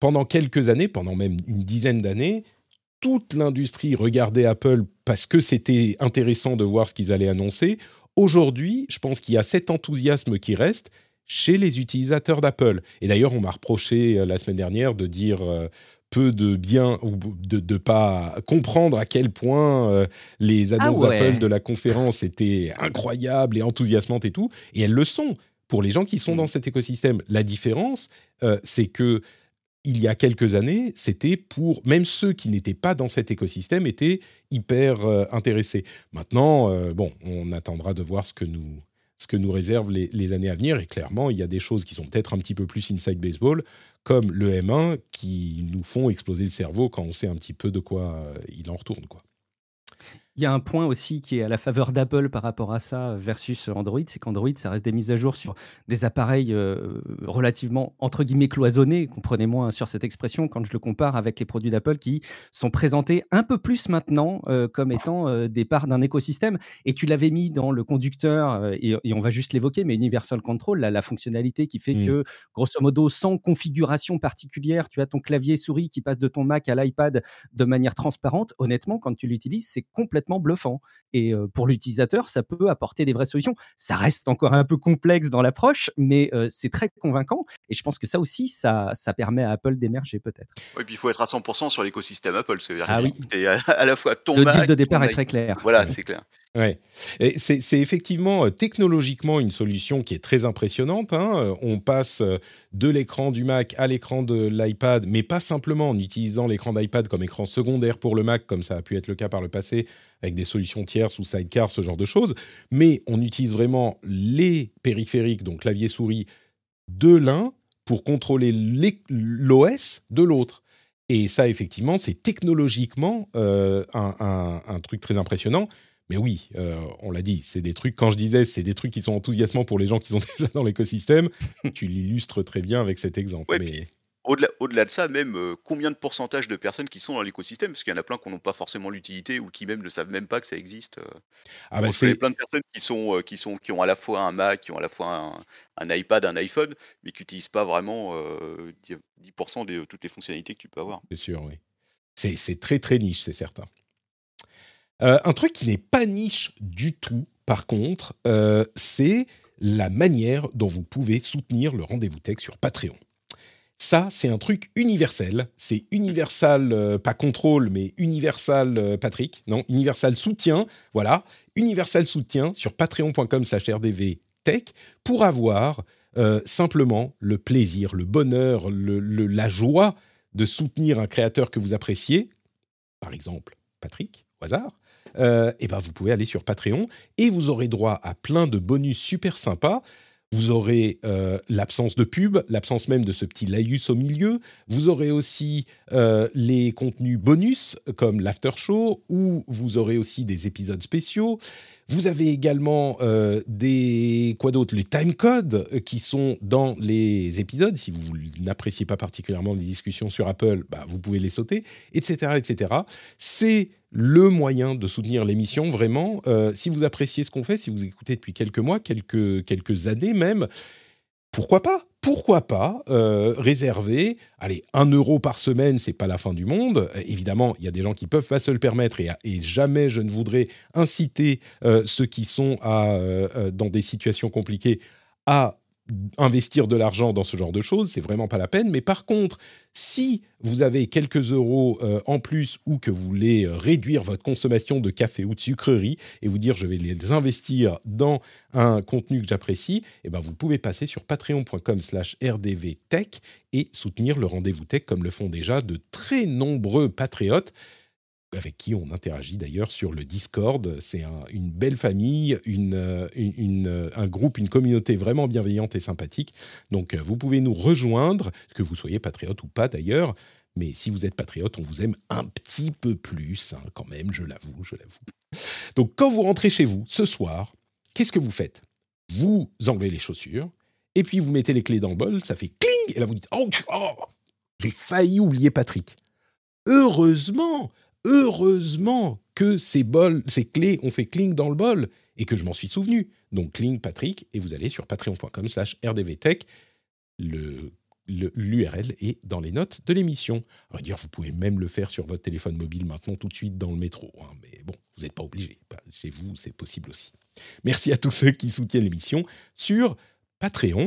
pendant quelques années, pendant même une dizaine d'années, toute l'industrie regardait Apple parce que c'était intéressant de voir ce qu'ils allaient annoncer. aujourd'hui, je pense qu'il y a cet enthousiasme qui reste chez les utilisateurs d'Apple. Et d'ailleurs, on m'a reproché la semaine dernière de dire peu de bien ou de ne pas comprendre à quel point euh, les ah annonces d'Apple de la conférence étaient incroyables et enthousiasmantes et tout. Et elles le sont pour les gens qui sont mm. dans cet écosystème. La différence, euh, c'est que il y a quelques années, c'était pour même ceux qui n'étaient pas dans cet écosystème étaient hyper euh, intéressés. Maintenant, bon, on attendra de voir ce que nous ce que nous réservent les, les, années à venir. Et clairement, il y a des choses qui sont peut-être un petit peu plus inside baseball, comme le M1 qui nous font exploser le cerveau quand on sait un petit peu de quoi euh, il en retourne. Quoi. Il y a un point aussi qui est à la faveur d'Apple par rapport à ça versus Android, c'est qu'Android, ça reste des mises à jour sur des appareils euh, relativement, entre guillemets, cloisonnés, comprenez-moi sur cette expression, quand je le compare avec les produits d'Apple qui sont présentés un peu plus maintenant euh, comme étant euh, des parts d'un écosystème. Et tu l'avais mis dans le conducteur, et, on va juste l'évoquer, mais Universal Control, la, fonctionnalité qui fait mmh. que, grosso modo, sans configuration particulière, tu as ton clavier souris qui passe de ton Mac à l'iPad de manière transparente. Honnêtement, quand tu l'utilises, c'est complètement bluffant. Et pour l'utilisateur, ça peut apporter des vraies solutions. Ça reste encore un peu complexe dans l'approche, mais c'est très convaincant. Et je pense que ça aussi, ça, ça permet à Apple d'émerger peut-être. Oui, puis il faut être à 100% sur l'écosystème Apple. C'est ah oui. à, la fois ton Le deal de départ est très clair. Voilà, c'est clair. Ouais. C'est effectivement technologiquement une solution qui est très impressionnante. Hein. On passe de l'écran du Mac à l'écran de l'iPad, mais pas simplement en utilisant l'écran d'iPad comme écran secondaire pour le Mac, comme ça a pu être le cas par le passé, avec des solutions tierces ou sidecar, ce genre de choses. Mais on utilise vraiment les périphériques, donc clavier-souris, de l'un pour contrôler l'OS de l'autre. Et ça, effectivement, c'est technologiquement euh, un, truc très impressionnant. Mais oui, euh, on l'a dit, c'est des trucs, quand je disais, c'est des trucs qui sont enthousiasmants pour les gens qui sont déjà dans l'écosystème, tu l'illustres très bien avec cet exemple. mais au-delà, de ça, même euh, combien de pourcentage de personnes qui sont dans l'écosystème Parce qu'il y en a plein qui n'ont pas forcément l'utilité ou qui même ne savent même pas que ça existe. Euh. Ah bah c'est plein de personnes qui sont, qui sont qui ont à la fois un Mac, qui ont à la fois un, iPad, un iPhone, mais qui n'utilisent pas vraiment 10% de toutes les fonctionnalités que tu peux avoir. C'est sûr, oui. C'est, très très niche, c'est certain. Un truc qui n'est pas niche du tout, par contre, c'est la manière dont vous pouvez soutenir le rendez-vous tech sur Patreon. Ça, c'est un truc universel. C'est universal, euh, pas contrôle, mais universal euh, Patrick. Non, universal soutien. Voilà, universal soutien sur patreon.com slash rdvtech pour avoir euh, simplement le plaisir, le bonheur, la joie de soutenir un créateur que vous appréciez. Par exemple, Patrick, au hasard. Et ben vous pouvez aller sur Patreon et vous aurez droit à plein de bonus super sympas. Vous aurez euh, l'absence de pub, l'absence même de ce petit laïus au milieu. Vous aurez aussi euh, les contenus bonus comme l'after show, où vous aurez aussi des épisodes spéciaux. Vous avez également euh, des quoi d'autre? Les time codes qui sont dans les épisodes. Si vous n'appréciez pas particulièrement les discussions sur Apple, bah, vous pouvez les sauter, etc., etc. C'est le moyen de soutenir l'émission, vraiment. Euh, si vous appréciez ce qu'on fait, si vous écoutez depuis quelques mois, quelques, quelques années même, pourquoi pas? Pourquoi pas euh, réserver, allez, un euro par semaine, c'est pas la fin du monde. Euh, évidemment, il y a des gens qui peuvent pas se le permettre et, jamais je ne voudrais inciter ceux qui sont dans des situations compliquées à investir de l'argent dans ce genre de choses, c'est vraiment pas la peine. Mais par contre, si vous avez quelques euros euh, en plus ou que vous voulez euh, réduire votre consommation de café ou de sucrerie et vous dire je vais les investir dans un contenu que j'apprécie, eh ben vous pouvez passer sur patreon.com/slash rdvtech et soutenir le rendez-vous tech comme le font déjà de très nombreux patriotes avec qui on interagit d'ailleurs sur le Discord. C'est une belle famille, un groupe, une communauté vraiment bienveillante et sympathique. Donc euh, vous pouvez nous rejoindre, que vous soyez patriote ou pas d'ailleurs. Mais si vous êtes patriote, on vous aime un petit peu plus, hein, quand même, je l'avoue, je l'avoue. Donc quand vous rentrez chez vous ce soir, qu'est-ce que vous faites? Vous enlevez les chaussures, et puis vous mettez les clés dans le bol, ça fait cling, et là vous dites Oh, oh j'ai failli oublier Patrick. Heureusement, heureusement que ces, clés ont fait cling dans le bol et que je m'en suis souvenu. Donc cling Patrick et vous allez sur patreon.com slash rdvtech. L'URL est dans les notes de l'émission. On va dire, vous pouvez même le faire sur votre téléphone mobile maintenant tout de suite dans le métro. Hein, mais bon, vous n'êtes pas obligé. Chez vous, c'est possible aussi. Merci à tous ceux qui soutiennent l'émission sur Patreon.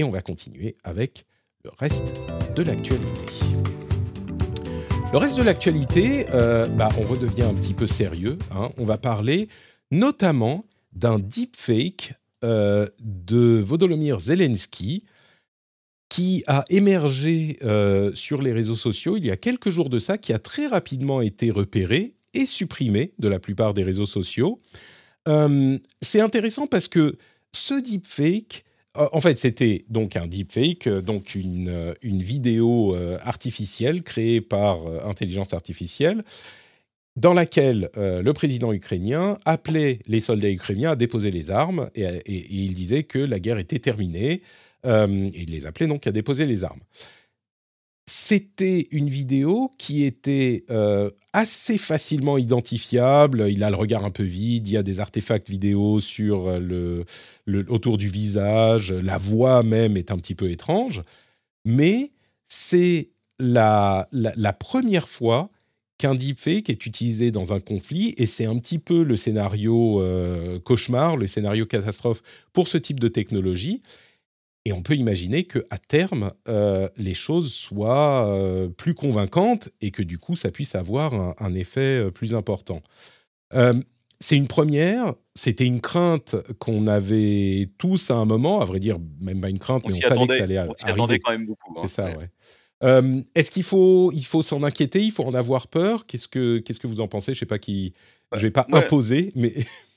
Et on va continuer avec le reste de l'actualité. Le reste de l'actualité, euh, bah, on redevient un petit peu sérieux. hein. On va parler notamment d'un deepfake euh, de Volodymyr Zelensky qui a émergé euh, sur les réseaux sociaux il y a quelques jours de ça, qui a très rapidement été repéré et supprimé de la plupart des réseaux sociaux. C'est intéressant parce que ce deepfake, en fait, c'était donc un deepfake, euh, donc une, euh, vidéo euh, artificielle créée par euh, intelligence artificielle, dans laquelle euh, le président ukrainien appelait les soldats ukrainiens à déposer les armes et, il disait que la guerre était terminée. euh, et il les appelait donc à déposer les armes. C'était une vidéo qui était euh, assez facilement identifiable. Il a le regard un peu vide. Il y a des artefacts vidéo sur euh, le, autour du visage. La voix même est un petit peu étrange. Mais c'est la, la, la première fois qu'un deepfake est utilisé dans un conflit. Et c'est un petit peu le scénario euh, cauchemar, le scénario catastrophe pour ce type de technologie. Et on peut imaginer que à terme, euh, les choses soient euh, plus convaincantes et que du coup, ça puisse avoir un, un effet euh, plus important. Euh, c'est une première. C'était une crainte qu'on avait tous à un moment, à vrai dire, même pas une crainte, On mais on savait que ça allait on s'y arriver. attendait quand même beaucoup. hein. C'est ça, Ouais. ouais. Euh, Est-ce qu'il faut, il faut s'en inquiéter? Il faut en avoir peur? Qu'est-ce que, qu'est-ce que vous en pensez? Je sais pas qui. Bah, je vais pas ouais. imposer, mais.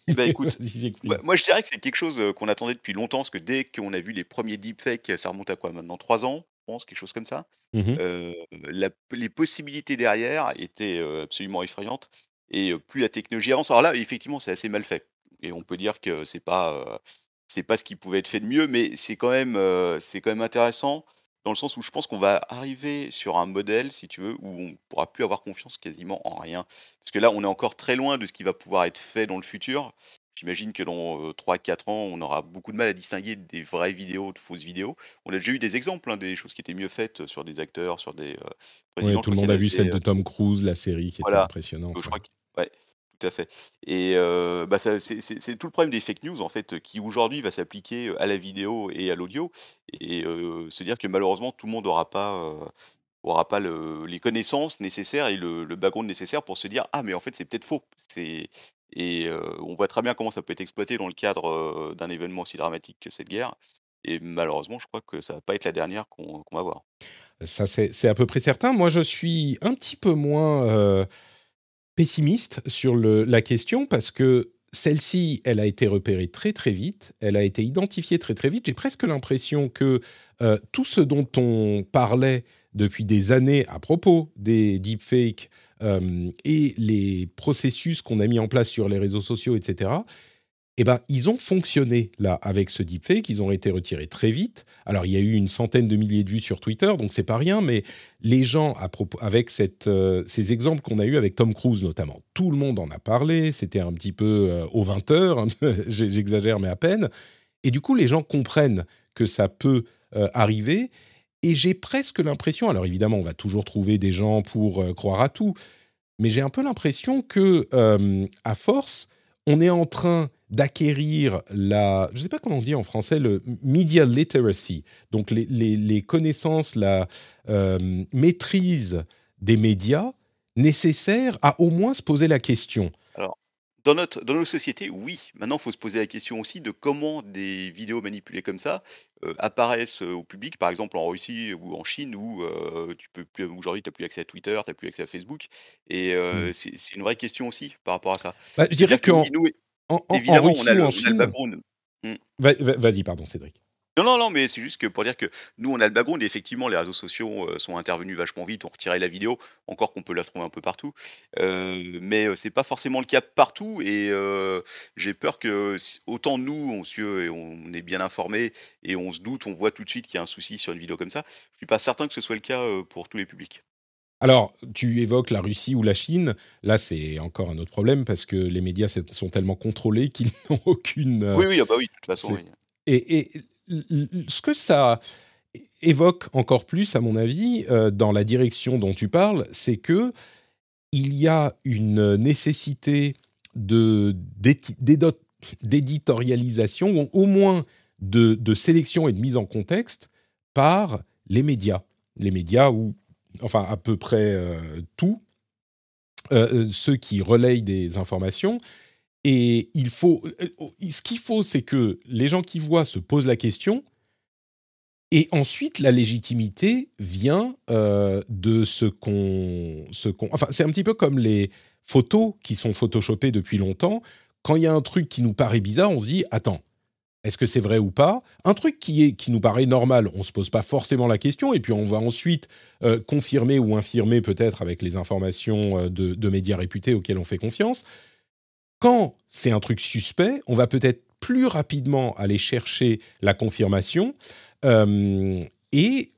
Eh ben, écoute, explique. Ouais, moi, je dirais que c'est quelque chose euh, qu'on attendait depuis longtemps, parce que dès qu'on a vu les premiers deepfakes, ça remonte à quoi maintenant Trois ans, je pense, quelque chose comme ça. Mhm. Euh, la- les possibilités derrière étaient euh, absolument effrayantes. Et plus la technologie avance, alors là, effectivement, c'est assez mal fait. Et on peut dire que c'est pas, euh, c'est pas ce qui pouvait être fait de mieux, mais c'est quand même, euh, c'est quand même intéressant dans le sens où je pense qu'on va arriver sur un modèle, si tu veux, où on pourra plus avoir confiance quasiment en rien. Parce que là, on est encore très loin de ce qui va pouvoir être fait dans le futur. J'imagine que dans 3-4 ans, on aura beaucoup de mal à distinguer des vraies vidéos de fausses vidéos. On a déjà eu des exemples, hein, des choses qui étaient mieux faites sur des acteurs, sur des euh, Ouais, présidents. tout le monde a vu celle de Tom Cruise, la série qui était impressionnante. euh, je ouais. crois que- ouais, tout à fait. Et euh, bah, c'est tout le problème des fake news, en fait, qui aujourd'hui va s'appliquer à la vidéo et à l'audio. Et se dire que malheureusement, tout le monde n'aura pas, aura pas le- les connaissances nécessaires et le, le background nécessaire pour se dire Ah, mais en fait, c'est peut-être faux. Et on voit très bien comment ça peut être exploité dans le cadre d'un événement aussi dramatique que cette guerre. Et malheureusement, je crois que ça va pas être la dernière qu'on va voir. Ça, c'est à peu près certain. Moi, je suis un petit peu moins pessimiste sur la question parce que celle-ci, elle a été repérée très très vite, elle a été identifiée très très vite. J'ai presque l'impression que euh, tout ce dont on parlait depuis des années à propos des deepfakes euh, et les processus qu'on a mis en place sur les réseaux sociaux, etc., eh ben, ils ont fonctionné là avec ce deepfake. Ils ont été retirés très vite. Alors, il y a eu une centaine de milliers de vues sur Twitter, donc c'est pas rien. Mais les gens, à propos, avec euh, ces exemples qu'on a eu avec Tom Cruise notamment, tout le monde en a parlé. C'était un petit peu euh, aux 20 heures. hein, J'exagère, mais à peine. Et du coup, les gens comprennent que ça peut euh, arriver. Et j'ai presque l'impression, alors évidemment, on va toujours trouver des gens pour croire à tout, mais j'ai un peu l'impression que, à force, on est en train d'acquérir la, je ne sais pas comment on dit en français, le media literacy, donc les, connaissances, la euh, maîtrise des médias nécessaires à au moins se poser la question. Dans, notre, dans nos sociétés, oui. Maintenant, il faut se poser la question aussi de comment des vidéos manipulées comme ça euh, apparaissent euh, au public, par exemple en Russie ou en Chine, où euh, tu peux plus, aujourd'hui, tu n'as plus accès à Twitter, tu n'as plus accès à Facebook. Et euh, Mm. c'est une vraie question aussi par rapport à ça. Bah, je dirais qu'en nous, en, en- en évidemment, on Russie ou en on a le Chine... va- Vas-y, pardon, Cédric. Non, non, non, mais c'est juste que pour dire que nous, on a le background et effectivement, les réseaux sociaux euh, sont intervenus vachement vite, ont retiré la vidéo, encore qu'on peut la trouver un peu partout. Euh, mais euh, c'est pas forcément le cas partout et euh, j'ai peur que autant nous, on, se- on est bien informés et on se doute, on voit tout de suite qu'il y a un souci sur une vidéo comme ça. Je suis pas certain que ce soit le cas euh, pour tous les publics. Alors, tu évoques la Russie ou la Chine. Là, c'est encore un autre problème parce que les médias sont tellement contrôlés qu'ils n'ont aucune. euh, Oui, oui, ah bah oui, de toute façon. c'est- oui. Et, ce que ça évoque encore plus, à mon avis, euh, dans la direction dont tu parles, c'est que il y a une nécessité d'éditorialisation, ou au moins de, de sélection et de mise en contexte par les médias. Les médias ou, enfin, à peu près euh, tout, euh, euh, ceux qui relayent des informations. Et il faut, euh, ce qu'il faut, c'est que les gens qui voient se posent la question, et ensuite la légitimité vient euh, de ce qu'on, enfin, c'est un petit peu comme les photos qui sont photoshopées depuis longtemps. Quand il y a un truc qui nous paraît bizarre, on se dit attends, est-ce que c'est vrai ou pas? Un truc qui est qui nous paraît normal, on se pose pas forcément la question, et puis on va ensuite euh, confirmer ou infirmer peut-être avec les informations de, de médias réputés auxquels on fait confiance. Quand c'est un truc suspect, on va peut-être plus rapidement aller chercher la confirmation. euh, et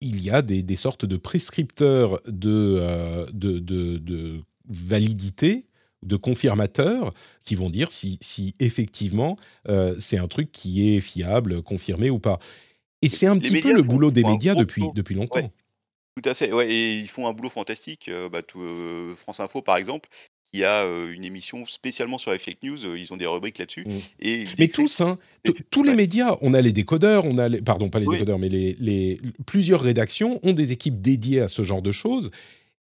il y a des, des sortes de prescripteurs de, euh, de, de- de validité, de confirmateurs, qui vont dire si, si effectivement euh, c'est un truc qui est fiable, confirmé ou pas. Et c'est un Les petit peu le boulot des médias depuis, depuis longtemps. Ouais. Tout à fait, ouais, et ils font un boulot fantastique. euh, bah, tout, euh, France Info, par exemple, qui a euh, une émission spécialement sur les fake news. euh, ils ont des rubriques là-dessus. Mm. Et ils Mais tous, hein, tous les médias, on a les décodeurs, on a les, pardon, pas les Oui. décodeurs, mais les, les- plusieurs rédactions ont des équipes dédiées à ce genre de choses.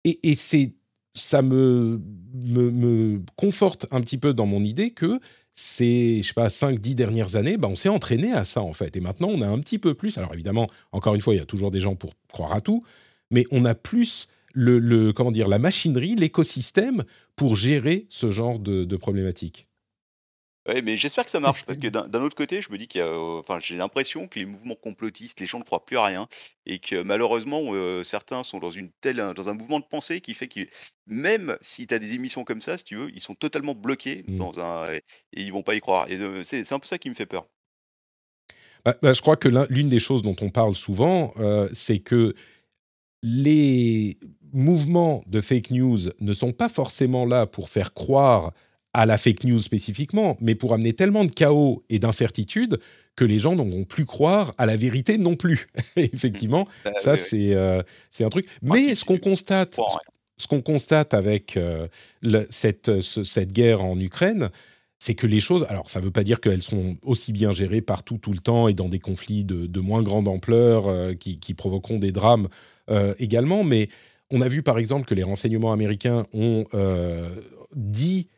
Et, et c'est, ça me, me, me conforte un petit peu dans mon idée que ces, je sais pas, 5-10 dernières années, bah, on s'est entraîné à ça, en fait. Et maintenant, on a un petit peu plus. Alors, évidemment, encore une fois, il y a toujours des gens pour croire à tout, mais on a plus le, le- comment dire, la machinerie, l'écosystème pour gérer ce genre de, de problématiques. Ouais, mais j'espère que ça marche ce parce que- d'un autre côté, je me dis qu'il y a, euh, enfin, j'ai l'impression que les mouvements complotistes, les gens ne croient plus à rien et que malheureusement, euh, certains sont dans une telle, dans un mouvement de pensée qui fait que même si tu as des émissions comme ça, si tu veux, ils sont totalement bloqués Mm. dans un et, et ils vont pas y croire. Et euh, c'est c'est un peu ça qui me fait peur. Bah, bah, je crois que l'un- l'une des choses dont on parle souvent, euh, c'est que les mouvements de fake news ne sont pas forcément là pour faire croire à la fake news spécifiquement, mais pour amener tellement de chaos et d'incertitude que les gens n'auront plus croire à la vérité non plus. Effectivement, Euh, ça euh, c'est un truc. Mais ce qu'on constate, ce qu'on constate avec euh, le- cette, ce- cette guerre en Ukraine, c'est que les choses, alors ça ne veut pas dire qu'elles sont aussi bien gérées partout tout le temps et dans des conflits de, de moins grande ampleur euh, qui, qui provoqueront des drames euh, également, mais on a vu par exemple que les renseignements américains ont euh, dit,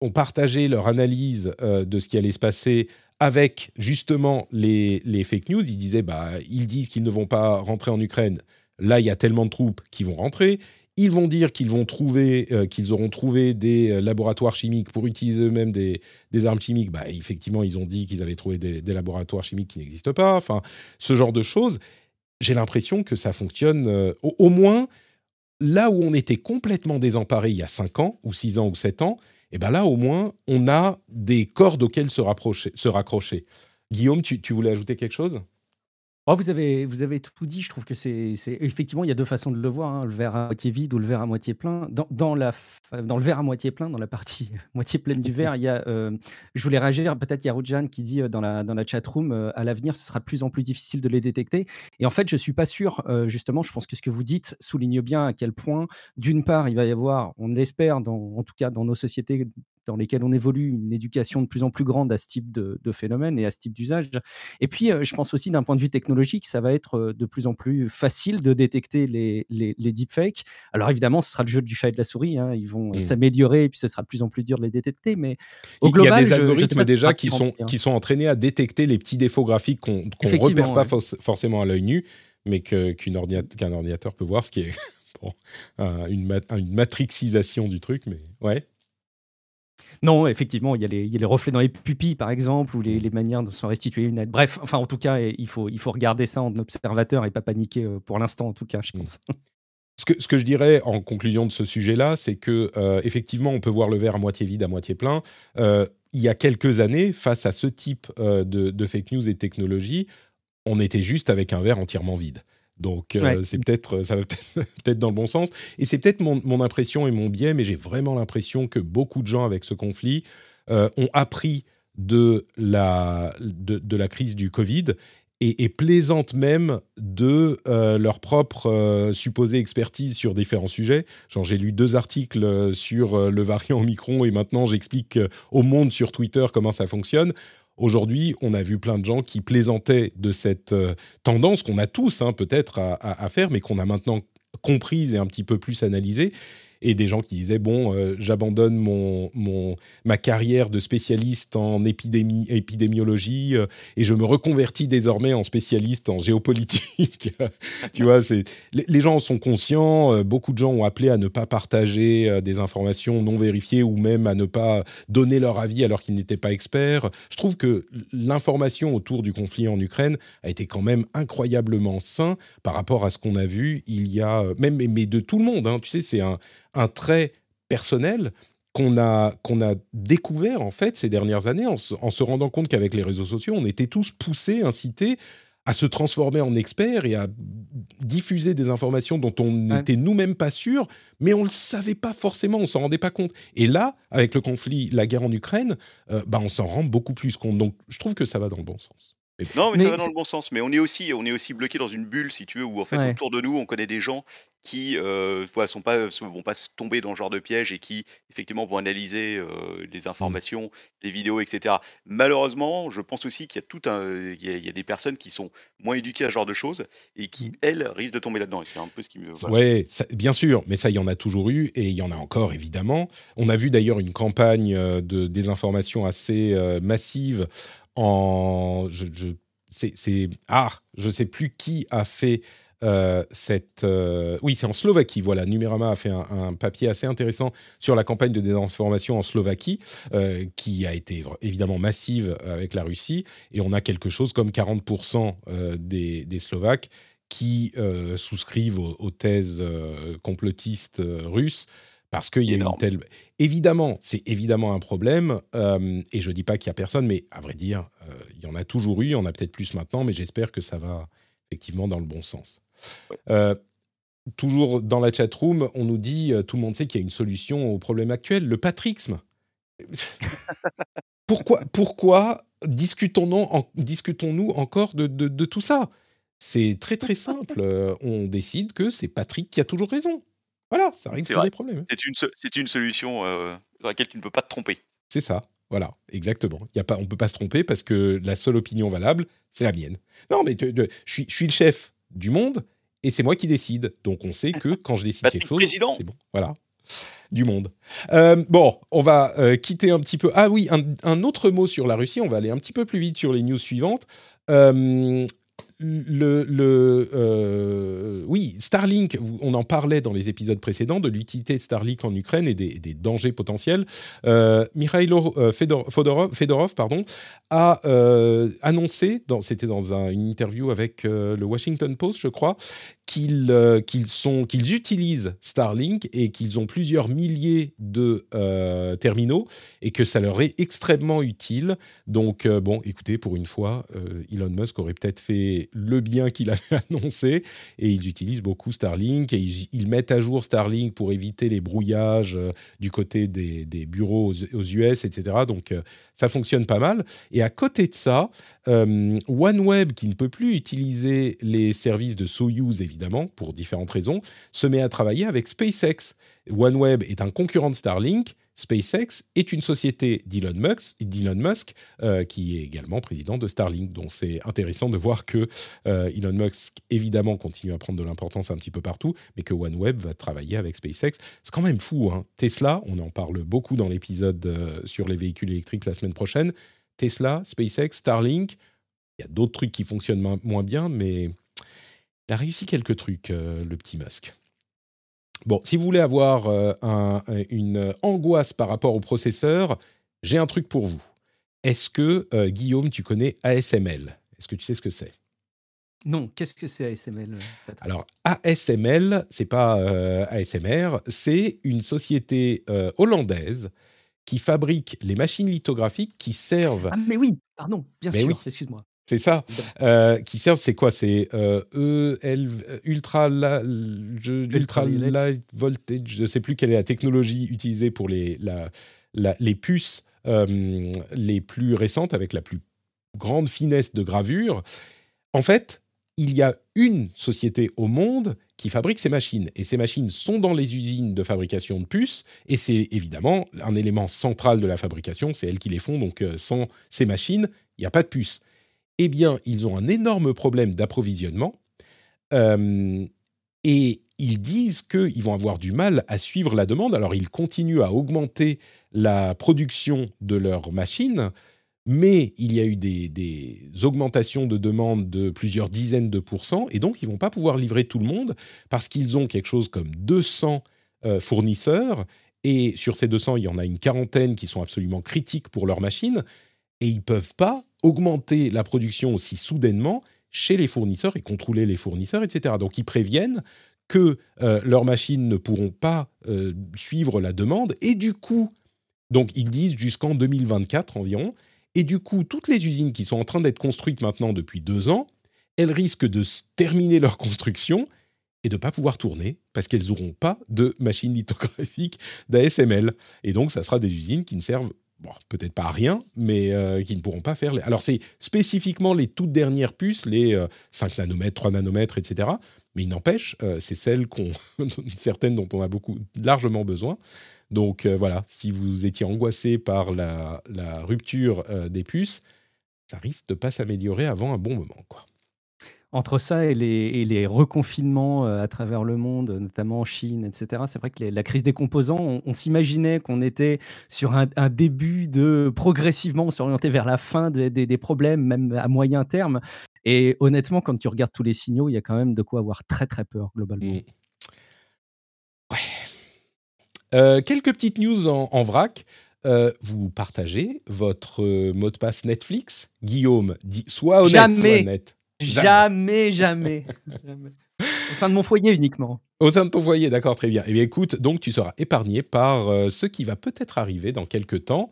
ont partagé leur analyse euh, de ce qui allait se passer avec justement les, les fake news. Ils disaient, bah, ils disent qu'ils ne vont pas rentrer en Ukraine. Là, il y a tellement de troupes qui vont rentrer. Ils vont dire qu'ils vont trouver, euh, qu'ils auront trouvé des laboratoires chimiques pour utiliser eux-mêmes des, des armes chimiques. Bah, effectivement, ils ont dit qu'ils avaient trouvé des, laboratoires chimiques qui n'existent pas. Enfin, ce genre de choses. J'ai l'impression que ça fonctionne au moins là où on était complètement désemparé il y a 5 ans, ou 6 ans, ou 7 ans. Et ben là, au moins, on a des cordes auxquelles se, se raccrocher. Guillaume, tu, tu voulais ajouter quelque chose? Oh, vous, avez, vous avez tout dit. Je trouve que c'est. Effectivement, il y a deux façons de le voir hein, le verre à moitié vide ou le verre à moitié plein. Dans, dans, la, dans le verre à moitié plein, dans la partie moitié pleine du verre, il y a. euh, je voulais réagir. Peut-être il y a Rujan qui dit euh, dans la, dans la chatroom euh, à l'avenir, ce sera de plus en plus difficile de les détecter. Et en fait, je ne suis pas sûr. euh, justement, je pense que ce que vous dites souligne bien à quel point, d'une part, il va y avoir, on l'espère, en tout cas dans nos sociétés dans lesquelles on évolue, une éducation de plus en plus grande à ce type de, de phénomène et à ce type d'usage. Et puis, euh, je pense aussi d'un point de vue technologique, ça va être euh, de plus en plus facile de détecter les, les, les deepfakes. Alors évidemment, ce sera le jeu du chat et de la souris. hein, Ils vont s'améliorer et puis ce sera de plus en plus dur de les détecter. Mais au Il y a des je- je sais algorithmes déjà qui sont, pire. qui sont entraînés à détecter les petits défauts graphiques qu'on Effectivement, repère pas forcément à l'œil nu, mais qu'un ordinateur peut voir, ce qui est bon, une, une matrixisation du truc. Mais ouais. Non, effectivement, il y, a les, il y, a les, reflets dans les pupilles, par exemple, ou les, les manières de s'en restituer une aide. Bref, enfin, en tout cas, il faut, il faut regarder ça en observateur et pas paniquer pour l'instant, en tout cas, je pense. Ce que, ce que, je dirais en conclusion de ce sujet-là, c'est que euh, effectivement, on peut voir le verre à moitié vide, à moitié plein. Euh, il y a quelques années, face à ce type euh, de, de, fake news et de technologie, on était juste avec un verre entièrement vide. Donc euh, c'est peut-être ça va peut-être dans le bon sens. Et c'est peut-être mon, mon, impression et mon biais, mais j'ai vraiment l'impression que beaucoup de gens avec ce conflit euh, ont appris de la, de, de, la crise du Covid et, et plaisantent même de euh, leur propre euh, supposée expertise sur différents sujets. Genre, j'ai lu deux articles sur euh, le variant Omicron et maintenant j'explique au monde sur Twitter comment ça fonctionne. Aujourd'hui, on a vu plein de gens qui plaisantaient de cette euh, tendance qu'on a tous hein, peut-être à, faire, mais qu'on a maintenant comprise et un petit peu plus analysée et des gens qui disaient bon, euh, j'abandonne mon, mon, ma carrière de spécialiste en épidémie, épidémiologie euh, et je me reconvertis désormais en spécialiste en géopolitique. tu vois, c'est les, les, gens sont conscients. Euh, beaucoup de gens ont appelé à ne pas partager des informations non vérifiées ou même à ne pas donner leur avis alors qu'ils n'étaient pas experts. Je trouve que l'information autour du conflit en Ukraine a été quand même incroyablement sain par rapport à ce qu'on a vu il y a même mais de tout le monde. Hein. Tu sais, c'est un un trait personnel qu'on a, qu'on a découvert en fait ces dernières années en se, en se rendant compte qu'avec les réseaux sociaux, on était tous poussés, incités à se transformer en experts et à diffuser des informations dont on n'était ouais. nous-mêmes pas sûr, mais on ne le savait pas forcément, on s'en rendait pas compte. Et là, avec le conflit, la guerre en Ukraine, euh, bah on s'en rend beaucoup plus compte. Donc je trouve que ça va dans le bon sens. Non, mais, mais ça va dans le bon sens. Mais on est aussi, on est aussi bloqué dans une bulle, si tu veux, où en fait ouais. autour de nous, on connaît des gens qui euh, sont pas, vont pas tomber dans ce genre de piège et qui effectivement vont analyser euh, les Mmh. informations, les vidéos, etc. Malheureusement, je pense aussi qu'il y a tout un, il y a, il y a des personnes qui sont moins éduquées à ce genre de choses et qui Mmh. elles risquent de tomber là-dedans. Et c'est un peu ce qui me. Voilà. Ouais, ça, bien sûr, mais ça, il y en a toujours eu et il y en a encore évidemment. On a vu d'ailleurs une campagne euh, de désinformation assez euh, massive en, je, je c'est ah, je sais plus qui a fait euh, cette. Euh, oui, c'est en Slovaquie. Voilà, Numérama a fait un, papier assez intéressant sur la campagne de désinformation en Slovaquie, euh, qui a été évidemment massive avec la Russie. Et on a quelque chose comme 40% euh, des, des, Slovaques qui souscrivent aux, thèses complotistes russes parce qu'il y a une telle. Évidemment, c'est évidemment un problème, euh, et je ne dis pas qu'il n'y a personne, mais à vrai dire, euh, il y en a toujours eu, il y en a peut-être plus maintenant, mais j'espère que ça va effectivement dans le bon sens. Ouais. Euh, toujours dans la chat room, on nous dit, tout le monde sait qu'il y a une solution au problème actuel, le patrixme. pourquoi, pourquoi discutons-nous en, discutons encore de, de, de tout ça? C'est très très simple. on décide que c'est Patrick qui a toujours raison. Voilà, ça règle tous les problèmes. C'est une, c'est une solution euh, dans laquelle tu ne peux pas te tromper. C'est ça, voilà, exactement. Y a pas, on ne peut pas se tromper parce que la seule opinion valable, c'est la mienne. Non, mais je suis, le chef du monde et c'est moi qui décide. Donc on sait que quand je décide quelque chose, c'est bon. Voilà, du monde. Euh, bon, on va euh, quitter un petit peu. Ah oui, un, un, autre mot sur la Russie. On va aller un petit peu plus vite sur les news suivantes. Euh, le, le euh, oui, Starlink, on en parlait dans les épisodes précédents de l'utilité de Starlink en Ukraine et des, dangers potentiels. Euh, Mikhailo Fedor, Fedorov, pardon, a euh, annoncé, c'était dans un, une interview avec euh, le Washington Post, je crois, qu'ils euh, qu qu'ils utilisent Starlink et qu'ils ont plusieurs milliers de euh, terminaux et que ça leur est extrêmement utile. Donc euh, bon, écoutez, pour une fois, Elon Musk aurait peut-être fait le bien qu'il avait annoncé et ils utilisent beaucoup Starlink et ils, ils, mettent à jour Starlink pour éviter les brouillages du côté des, des bureaux aux, aux, US, etc. Donc ça fonctionne pas mal. Et à côté de ça, OneWeb, qui ne peut plus utiliser les services de Soyuz, évidemment, pour différentes raisons, se met à travailler avec SpaceX. OneWeb est un concurrent de Starlink. SpaceX est une société d'Elon Musk, Musk euh, qui est également président de Starlink. Donc c'est intéressant de voir que euh, Elon Musk, évidemment, continue à prendre de l'importance un petit peu partout, mais que OneWeb va travailler avec SpaceX. C'est quand même fou. Hein Tesla, on en parle beaucoup dans l'épisode euh, sur les véhicules électriques la semaine prochaine. Tesla, SpaceX, Starlink, il y a d'autres trucs qui fonctionnent moins bien, mais il a réussi quelques trucs, euh, le petit Musk. Bon, si vous voulez avoir euh, un- une angoisse par rapport au processeur, j'ai un truc pour vous. Est-ce que, euh, Guillaume, tu connais ASML Est-ce que tu sais ce que c'est? Non, qu'est-ce que c'est ASML euh, Patrick? Alors, ASML, c'est pas euh, ASMR, c'est une société euh, hollandaise qui fabrique les machines lithographiques qui servent. Ah, mais oui, pardon, bien Mais sûr, oui. excuse-moi. C'est ça. Euh, qui servent, c'est quoi? C'est euh, ultra, la- je- ultra Ultraviolet. light voltage. Je ne sais plus quelle est la technologie utilisée pour les, la- la- les puces euh, les plus récentes avec la plus grande finesse de gravure. En fait, il y a une société au monde qui fabrique ces machines. Et ces machines sont dans les usines de fabrication de puces. Et c'est évidemment un élément central de la fabrication. C'est elles qui les font. Donc, sans ces machines, il n'y a pas de puces eh bien, ils ont un énorme problème d'approvisionnement euh, et ils disent qu'ils vont avoir du mal à suivre la demande. Alors, ils continuent à augmenter la production de leurs machines, mais il y a eu des, augmentations de demande de plusieurs dizaines de pourcents et donc ils vont pas pouvoir livrer tout le monde parce qu'ils ont quelque chose comme 200 euh, fournisseurs et sur ces 200, il y en a une quarantaine qui sont absolument critiques pour leurs machines et ils peuvent pas augmenter la production aussi soudainement chez les fournisseurs et contrôler les fournisseurs, etc. Donc ils préviennent que euh, leurs machines ne pourront pas euh, suivre la demande et du coup, donc ils disent jusqu'en 2024 environ, et du coup toutes les usines qui sont en train d'être construites maintenant depuis deux ans, elles risquent de terminer leur construction et de ne pas pouvoir tourner parce qu'elles n'auront pas de machines lithographiques d'ASML. Et donc ça sera des usines qui ne servent bon, peut-être pas à rien, mais euh, qui ne pourront pas faire. Alors, c'est spécifiquement les toutes dernières puces, les euh, 5 nanomètres, 3 nanomètres, etc. Mais il n'empêche, euh, c'est celles qu'on, certaines dont on a beaucoup, largement besoin. Donc euh, voilà, si vous étiez angoissé par la, la rupture des puces, ça risque de pas s'améliorer avant un bon moment, quoi. Entre ça et les, et les reconfinements euh, à travers le monde, notamment en Chine, etc., c'est vrai que les- la crise des composants, on, on s'imaginait qu'on était sur un, un début de progressivement s'orienter vers la fin des, des- des problèmes, même à moyen terme. Et honnêtement, quand tu regardes tous les signaux, il y a quand même de quoi avoir très très peur globalement. Mm. Euh, quelques petites news en, en vrac. Euh, vous partagez votre mot de passe Netflix? Guillaume, dis, sois honnête, Jamais. sois honnête. Jamais, jamais. jamais. Au sein de mon foyer uniquement. Au sein de ton foyer, d'accord, très bien. Eh bien, écoute, donc tu seras épargné par euh, ce qui va peut-être arriver dans quelques temps.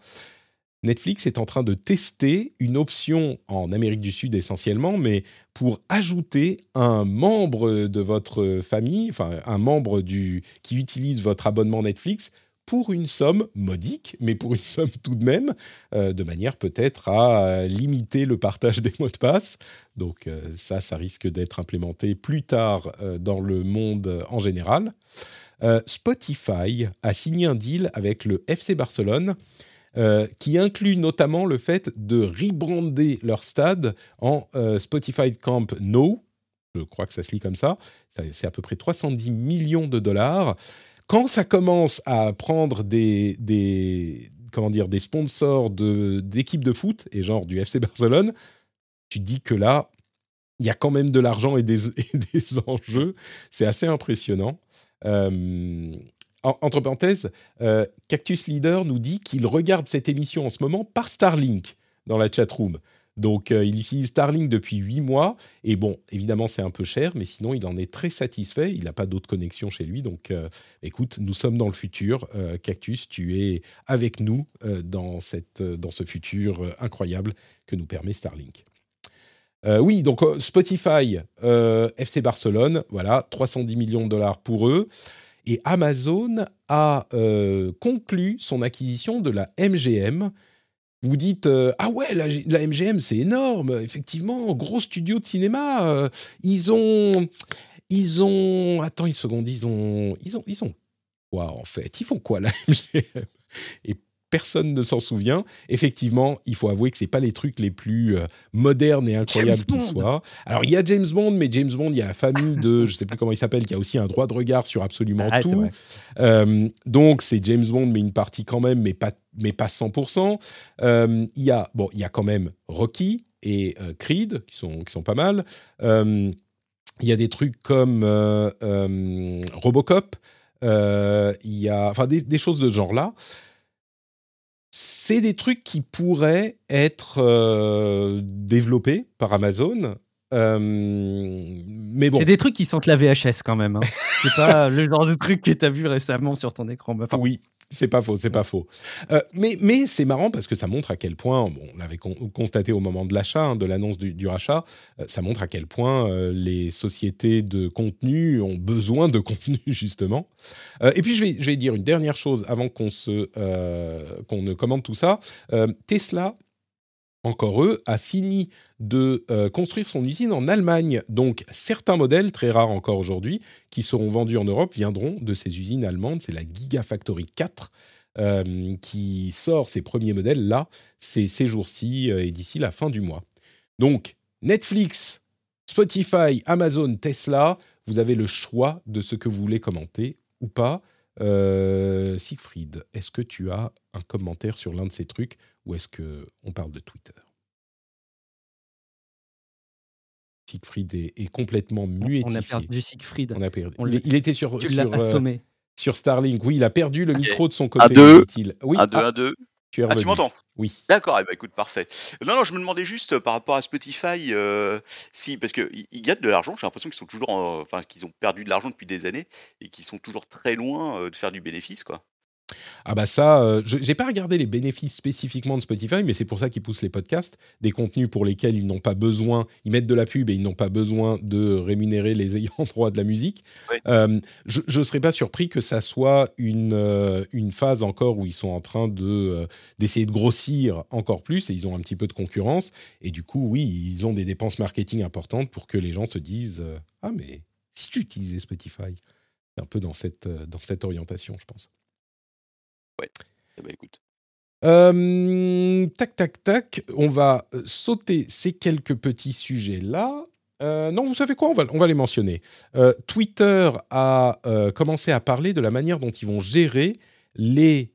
Netflix est en train de tester une option en Amérique du Sud essentiellement, mais pour ajouter un membre de votre famille, enfin un membre du, qui utilise votre abonnement Netflix pour une somme modique, mais pour une somme tout de même, euh, de manière peut-être à euh, limiter le partage des mots de passe. Donc euh, ça, ça risque d'être implémenté plus tard dans le monde en général. Spotify a signé un deal avec le FC Barcelone qui inclut notamment le fait de rebrander leur stade en Spotify Camp Nou. Je crois que ça se lit comme. Ça- C'est à peu près 310 millions de dollars. Quand ça commence à prendre des, comment dire, des sponsors d'équipes de, foot, et genre du FC Barcelone, tu dis que là, il y a quand même de l'argent et des, et des enjeux. C'est assez impressionnant. Euh, en- entre parenthèses, euh, Cactus Leader nous dit qu'il regarde cette émission en ce moment par Starlink dans la chatroom. Donc, euh, il utilise Starlink depuis 8 mois. Et bon, évidemment, c'est un peu cher, mais sinon, il en est très satisfait. Il n'a pas d'autres connexions chez lui. Donc, euh, écoute, nous sommes dans le futur. Euh, Cactus, tu es avec nous dans, dans ce futur incroyable que nous permet Starlink. Oui, donc Spotify, FC Barcelone, voilà, 310 millions de dollars pour eux. Et Amazon a conclu son acquisition de la MGM. Vous dites euh, ah ouais la, MGM c'est énorme. Effectivement gros studio de cinéma euh, ils ont ils ont attends une seconde ils ont ils ont ils ont quoi en fait? Ils font quoi la MGM personne ne s'en souvient effectivement il faut avouer que c'est pas les trucs les plus euh, modernes et incroyables qui soient alors il y a James Bond mais James Bond il y a la famille de je sais plus comment il s'appelle qui a aussi un droit de regard sur absolument Ah, tout euh, donc c'est James Bond, mais une partie quand même, mais pas, mais pas 100%. Euh, Il y a bon, il y a quand même Rocky et Creed qui sont qui sont pas mal. Il y a des trucs comme Robocop. il y a, enfin, des, des, choses de ce genre-là. C'est des trucs qui pourraient être développés par Amazon. mais bon. C'est des trucs qui sentent la VHS quand même. Hein. c'est pas le genre de truc que tu as vu récemment sur ton écran. Enfin, oui, c'est pas faux, c'est pas faux. Euh, mais mais c'est marrant parce que ça montre à quel point, bon, on l'avait constaté au moment de l'achat, hein, de l'annonce du, rachat, euh, ça montre à quel point euh, les sociétés de contenu ont besoin de contenu justement. et puis je vais, je vais dire une dernière chose avant qu'on qu'on ne commande tout ça. Tesla encore eux, a fini de euh, construire son usine en Allemagne. Donc certains modèles, très rares encore aujourd'hui, qui seront vendus en Europe, viendront de ces usines allemandes. C'est la Gigafactory 4 euh, qui sort ses premiers modèles là, ces jours-ci euh, et d'ici la fin du mois. Donc Netflix, Spotify, Amazon, Tesla, vous avez le choix de ce que vous voulez commenter ou pas. Siegfried, est-ce que tu as un commentaire sur l'un de ces trucs ou est-ce qu'on parle de Twitter? Siegfried est, complètement muetifié. On a perdu Siegfried. On a perdu. il, était sur, sur, euh, sur, Starlink. Oui, il a perdu le micro de son côté. À deux. Oui. À deux, à deux. Tu, ah, tu m'entends? Oui. D'accord, eh ben, écoute, parfait. Non, non, je me demandais juste euh, par rapport à Spotify, euh, si, parce qu'ils gagnent de l'argent, j'ai l'impression qu'ils sont toujours, enfin, qu'ils ont perdu de l'argent depuis des années et qu'ils sont toujours très loin de faire du bénéfice, quoi. Ah bah ça, euh, je j'ai pas regardé les bénéfices spécifiquement de Spotify, mais c'est pour ça qu'ils poussent les podcasts, des contenus pour lesquels ils n'ont pas besoin, ils mettent de la pub et ils n'ont pas besoin de rémunérer les ayants droit de la musique. Euh, je ne serais pas surpris que ça soit une, euh, une phase encore où ils sont en train de d'essayer de grossir encore plus et ils ont un petit peu de concurrence et du coup oui ils ont des dépenses marketing importantes pour que les gens se disent ah mais si j'utilisais Spotify, c'est un peu dans cette dans cette orientation je pense. Ouais. Eh ben, écoute. tac, tac, tac. On va euh, sauter ces quelques petits sujets-là. Euh, non, vous savez quoi? On va, on va les mentionner. Euh, Twitter a commencé à parler de la manière dont ils vont gérer les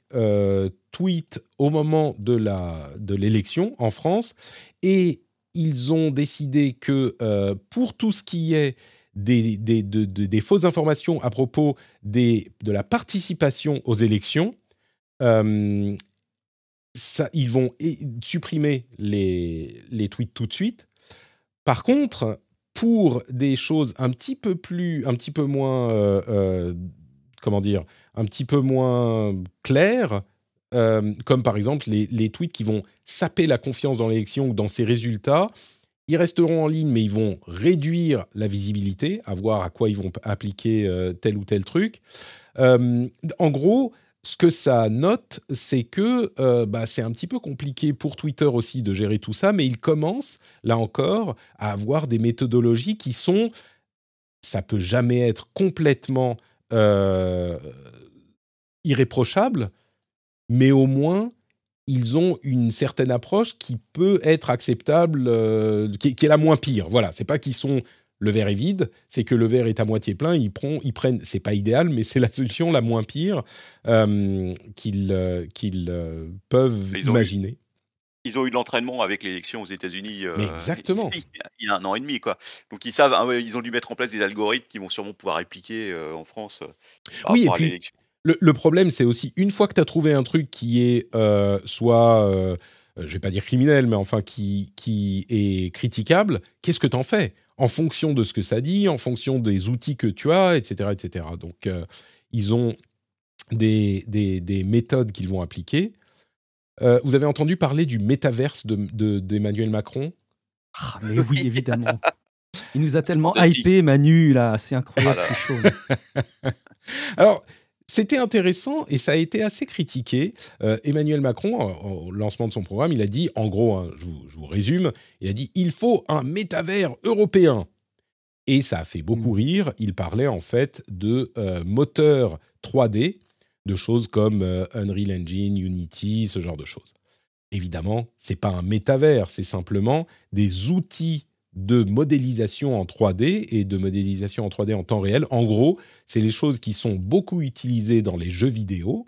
tweets au moment de l'élection de en France. Et ils ont décidé que pour tout ce qui est des, des, des fausses informations à propos des, de la participation aux élections, ils vont supprimer les, les tweets tout de suite. Par contre, pour des choses un petit peu plus, un petit peu moins, euh, euh, comment dire, un petit peu moins claires, comme par exemple les, les, tweets qui vont saper la confiance dans l'élection ou dans ses résultats, ils resteront en ligne, mais ils vont réduire la visibilité, à voir à quoi ils vont appliquer tel ou tel truc. en gros, ce que ça note, c'est que euh, bah, c'est un petit peu compliqué pour Twitter aussi de gérer tout ça, mais il commence, là encore, à avoir des méthodologies qui sont, ça peut jamais être complètement euh, irréprochable, mais au moins ils ont une certaine approche qui peut être acceptable, euh, qui, qui, est la moins pire. Voilà, c'est pas qu'ils sont le verre est vide, c'est que le verre est à moitié plein, ils, prennent, ils prennent c'est pas idéal, mais c'est la solution la moins pire euh, qu'ils euh, euh, peuvent imaginer. ils ont eu de l'entraînement avec l'élection aux États-Unis. exactement. Il y a un an et demi, quoi. Donc ils savent, ah ils ont dû mettre en place des algorithmes qui vont sûrement pouvoir répliquer en France. oui, et puis le, le, problème, c'est aussi une fois que tu as trouvé un truc qui est soit je vais pas dire criminel, mais enfin qui, qui est critiquable, qu'est-ce que tu en fais? En fonction de ce que ça dit, en fonction des outils que tu as, etc. etc. Donc, euh, ils ont des, des, méthodes qu'ils vont appliquer. Euh, vous avez entendu parler du métaverse d'Emmanuel de, Macron? Ah, Mais oui, évidemment. Il nous a tellement hypé, Manu, là, c'est incroyable, c'est chaud. Alors, c'était intéressant et ça a été assez critiqué. Euh, Emmanuel Macron, au lancement de son programme, il a dit, en gros, hein, je, vous, résume, il a dit il faut un métavers européen. Et ça a fait beaucoup mmh. rire. Il parlait en fait de euh, moteurs 3D, de choses comme euh, Unreal Engine, Unity, ce genre de choses. Évidemment, c'est pas un métavers, c'est simplement des outils de modélisation en 3D et de modélisation en 3D en temps réel. En gros, c'est les choses qui sont beaucoup utilisées dans les jeux vidéo.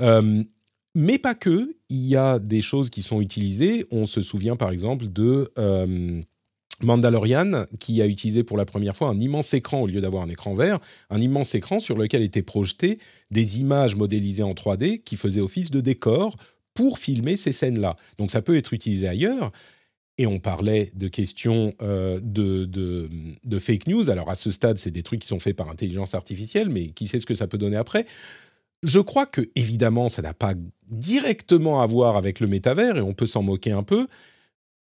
Euh, mais pas que, il y a des choses qui sont utilisées. On se souvient par exemple de, euh, Mandalorian, qui a utilisé pour la première fois un immense écran au lieu d'avoir un écran vert, un immense écran sur lequel étaient projetées des images modélisées en 3D qui faisaient office de décor pour filmer ces scènes-là. Donc ça peut être utilisé ailleurs. Et on parlait de questions euh, de, de, fake news. Alors à ce stade, c'est des trucs qui sont faits par intelligence artificielle, mais qui sait ce que ça peut donner après? Je crois que évidemment, ça n'a pas directement à voir avec le métavers et on peut s'en moquer un peu.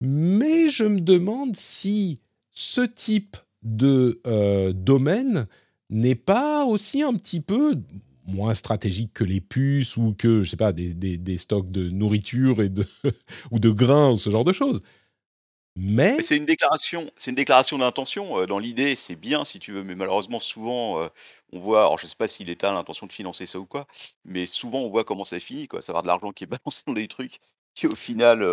Mais je me demande si ce type de euh, domaine n'est pas aussi un petit peu moins stratégique que les puces ou que, je sais pas, des, des, stocks de nourriture et de ou de grains ou ce genre de choses. Mais, c'est une déclaration, c'est une déclaration d'intention. Euh, dans l'idée, c'est bien si tu veux, mais malheureusement souvent, euh, on voit. Alors je sais pas si l'État a l'intention de financer ça ou quoi, mais souvent on voit comment ça finit, quoi. Ça va de l'argent qui est balancé dans des trucs qui au final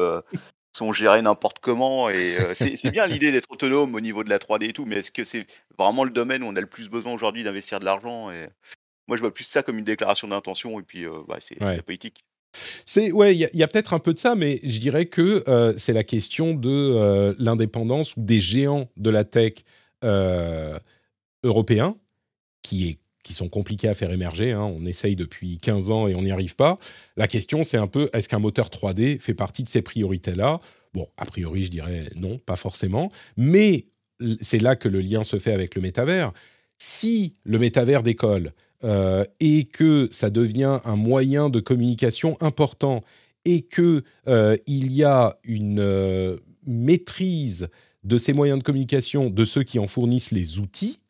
sont gérés n'importe comment. Et c'est bien l'idée d'être autonome au niveau de la 3D et tout, mais est-ce que c'est vraiment le domaine où on a le plus besoin aujourd'hui d'investir de l'argent et... Moi, je vois plus ça comme une déclaration d'intention, et puis bah, c'est la politique. C'est ouais, il y a, peut-être un peu de ça, mais je dirais que c'est la question de l'indépendance ou des géants de la tech européens qui est qui sont compliqués à faire émerger. Hein. On essaye depuis 15 ans et on n'y arrive pas. La question, c'est un peu, est-ce qu'un moteur 3D fait partie de ces priorités-là? Bon, a priori, je dirais non, pas forcément. Mais c'est là que le lien se fait avec le métavers. Si le métavers décolle euh, et que ça devient un moyen de communication important et que euh, y a une euh, maîtrise de ces moyens de communication de ceux qui en fournissent les outils,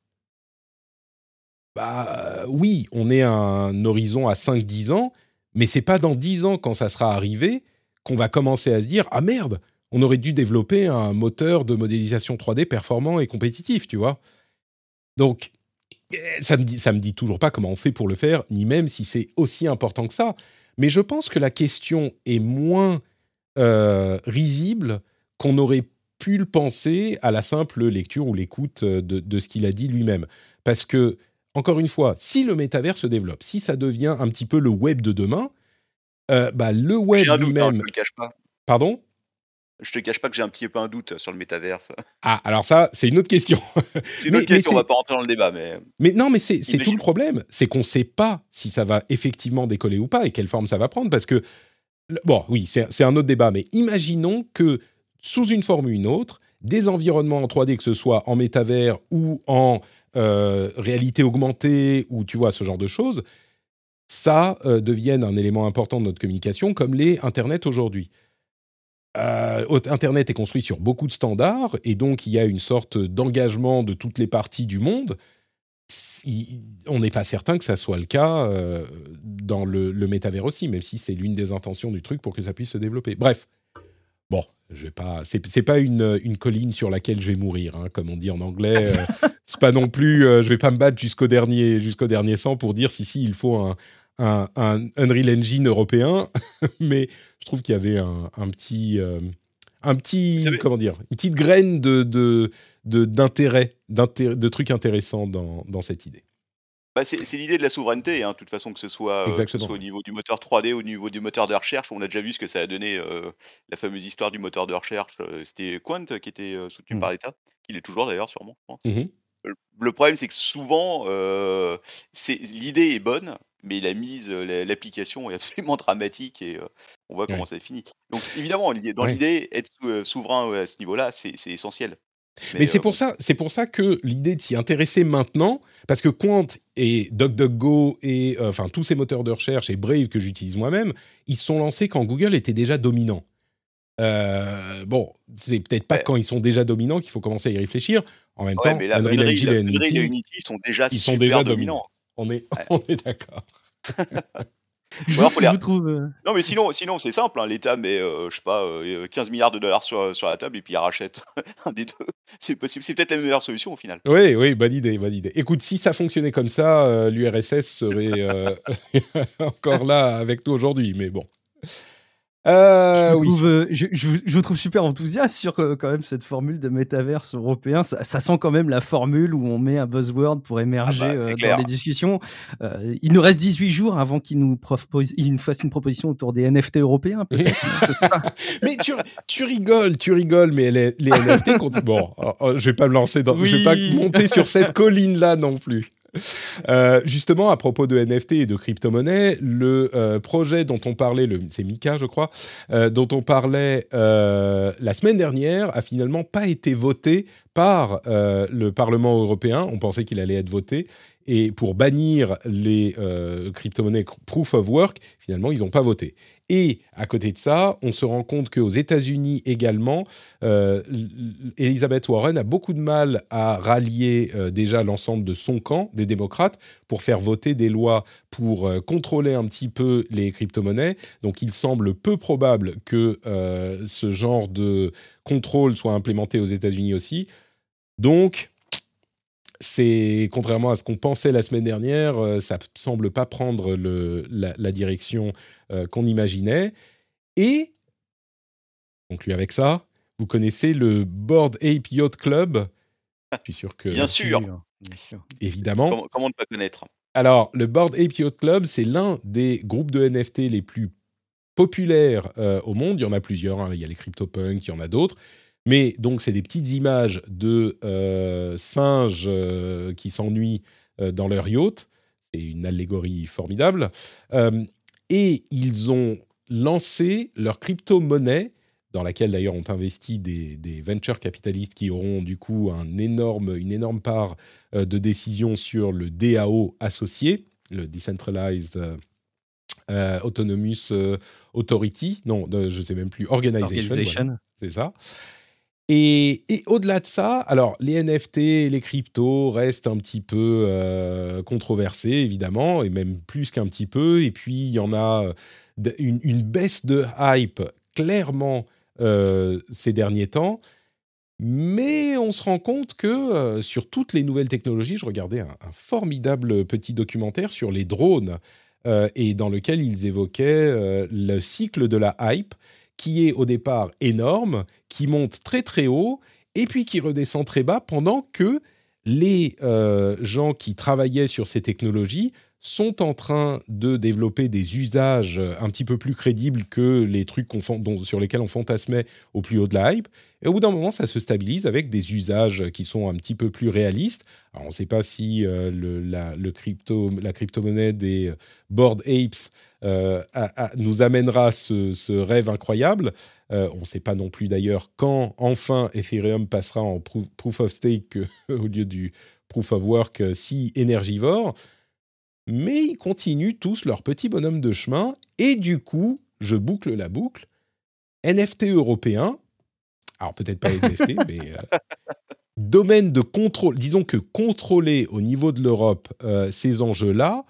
bah oui, on est à un horizon à 5-10 ans, mais c'est pas dans 10 ans quand ça sera arrivé qu'on va commencer à se dire ah merde, on aurait dû développer un moteur de modélisation 3D performant et compétitif, tu vois. Donc ça me dit ça me dit toujours pas comment on fait pour le faire, ni même si c'est aussi important que ça. Mais je pense que la question est moins euh, risible qu'on aurait pu le penser à la simple lecture ou l'écoute de, de ce qu'il a dit lui-même. Parce que encore une fois, si le métavers se développe, si ça devient un petit peu le web de demain, euh, bah, le web hein, lui-même. Pardon? Je te cache pas que j'ai un petit peu un doute sur le métaverse. Ah, alors ça, c'est une autre question. c'est une autre question, on va pas rentrer dans le débat, mais. Mais non, mais c'est tout le problème, c'est qu'on ne sait pas si ça va effectivement décoller ou pas et quelle forme ça va prendre, parce que bon, oui, c'est un autre débat, mais imaginons que sous une forme ou une autre, des environnements en 3D, que ce soit en métavers ou en euh, réalité augmentée ou tu vois ce genre de choses, ça euh, devienne un élément important de notre communication comme l'est Internet aujourd'hui. Euh, Internet est construit sur beaucoup de standards et donc il y a une sorte d'engagement de toutes les parties du monde. on n'est pas certain que ça soit le cas dans le, le métavers aussi, même si c'est l'une des intentions du truc pour que ça puisse se développer. Bref, bon, je vais pas, c'est, pas une, une, colline sur laquelle je vais mourir, hein, comme on dit en anglais. Euh, c'est pas non plus, euh, je vais pas me battre jusqu'au dernier, jusqu'au dernier sang pour dire si si il faut un, un, un Unreal Engine européen, mais je trouve qu'il y avait un, un petit, euh, un petit, comment dire, une petite graine de, de, de d'intérêt, de trucs intéressants dans, dans cette idée. Bah, c'est l'idée de la souveraineté, hein, de toute façon, que ce, soit, euh, soit, au niveau du moteur 3D, au niveau du moteur de recherche. On a déjà vu ce que ça a donné, euh, la fameuse histoire du moteur de recherche. Euh, c'était Quant qui était soutenu mmh. par l'État, qu'il est toujours d'ailleurs, sûrement, je pense. Mmh le problème, c'est que souvent, l'idée est bonne, mais la mise, l'application est absolument dramatique et on voit comment ça finit. Donc évidemment, dans l'idée, être souverain à ce niveau-là, c'est essentiel. Mais, c'est pour ça, c'est pour ça que l'idée de s'y intéresser maintenant, parce que Quant et DuckDuckGo et euh, enfin tous ces moteurs de recherche et Brave que j'utilise moi-même, ils sont lancés quand Google était déjà dominant. Euh, bon, c'est peut-être pas quand ils sont déjà dominants qu'il faut commencer à y réfléchir. En même temps, Unreal Engine et Unity, sont déjà ils sont déjà dominants. On est, on est d'accord. Euh, non, mais sinon, sinon c'est simple. Hein, L'État met, euh, je sais pas, 15 euh, milliards de dollars sur, sur la table et puis il rachète un des deux. C'est possible. C'est peut-être la meilleure solution au final. Oui, oui, bonne idée, bonne idée. Écoute, si ça fonctionnait comme ça, l'URSS serait encore là avec nous aujourd'hui. Mais bon. Euh, je, vous oui. trouve, euh, je, je vous- je vous trouve super enthousiaste sur euh, quand même cette formule de métaverse européen. Ça, ça sent quand même la formule où on met un buzzword pour émerger Ah bah, euh, clair. dans les discussions. Il nous reste 18 jours avant qu'il nous, propose, il nous fasse une proposition autour des NFT européens. pas. Mais tu, tu rigoles, tu rigoles, mais les, les NFT. Bon, oh, oh, je vais pas me lancer dans. Je vais pas monter sur cette colline-là non plus. Euh, justement, à propos de NFT et de crypto-monnaie, le euh, projet dont on parlait, c'est Mika, je crois, euh, dont on parlait la semaine dernière, a finalement pas été voté par le Parlement européen. On pensait qu'il allait être voté. Et pour bannir les euh, crypto-monnaies proof of work, finalement, ils n'ont pas voté. Et à côté de ça, on se rend compte qu'aux États-Unis également, euh, Elizabeth Warren a beaucoup de mal à rallier euh, déjà l'ensemble de son camp, des démocrates, pour faire voter des lois pour euh, contrôler un petit peu les crypto-monnaies. Donc il semble peu probable que ce genre de contrôle soit implémenté aux États-Unis aussi. Donc, c'est contrairement à ce qu'on pensait la semaine dernière, euh, ça semble pas prendre le, la, la direction euh, qu'on imaginait. Et conclut avec ça, vous connaissez le Board Ape Yacht Club? Je suis sûr que Bien sûr. Bien sûr. évidemment. Comment, comment ne pas connaître? Alors, le Board Ape Yacht Club, c'est l'un des groupes de NFT les plus populaires euh, au monde. Il y en a plusieurs. hein. Il y a les CryptoPunks, il y en a d'autres. Mais donc, c'est des petites images de euh, singes euh, qui s'ennuient euh, dans leur yacht. C'est une allégorie formidable. Et ils ont lancé leur crypto-monnaie, dans laquelle d'ailleurs ont investi des, des venture capitalistes qui auront du coup un énorme, une énorme part de décision sur le DAO associé, le Decentralized euh, Autonomous euh, Authority, non, de- je sais même plus, Organization, Organization. voilà, c'est ça. Et, au-delà de ça, alors les NFT les cryptos restent un petit peu euh, controversés, évidemment, et même plus qu'un petit peu. Et puis, il y en a euh, une, baisse de hype, clairement, euh, ces derniers temps. Mais on se rend compte que sur toutes les nouvelles technologies, je regardais un, formidable petit documentaire sur les drones et dans lequel ils évoquaient le cycle de la hype qui est au départ énorme, qui monte très très haut et puis qui redescend très bas pendant que les euh, gens qui travaillaient sur ces technologies sont en train de développer des usages un petit peu plus crédibles que les trucs dont- sur lesquels on fantasmait au plus haut de la hype. Et au bout d'un moment, ça se stabilise avec des usages qui sont un petit peu plus réalistes. Alors, on ne sait pas si euh, la, crypto, la crypto-monnaie des Bored Apes euh, nous amènera ce, rêve incroyable. Euh, on ne sait pas non plus d'ailleurs quand enfin Ethereum passera en proof, of stake euh, au lieu du proof of work euh, si énergivore. Mais ils continuent tous leur petit bonhomme de chemin. Et du coup, je boucle la boucle. NFT européen, alors peut-être pas NFT, mais euh, domaine de contrôle, disons que contrôler au niveau de l'Europe euh, ces enjeux-là,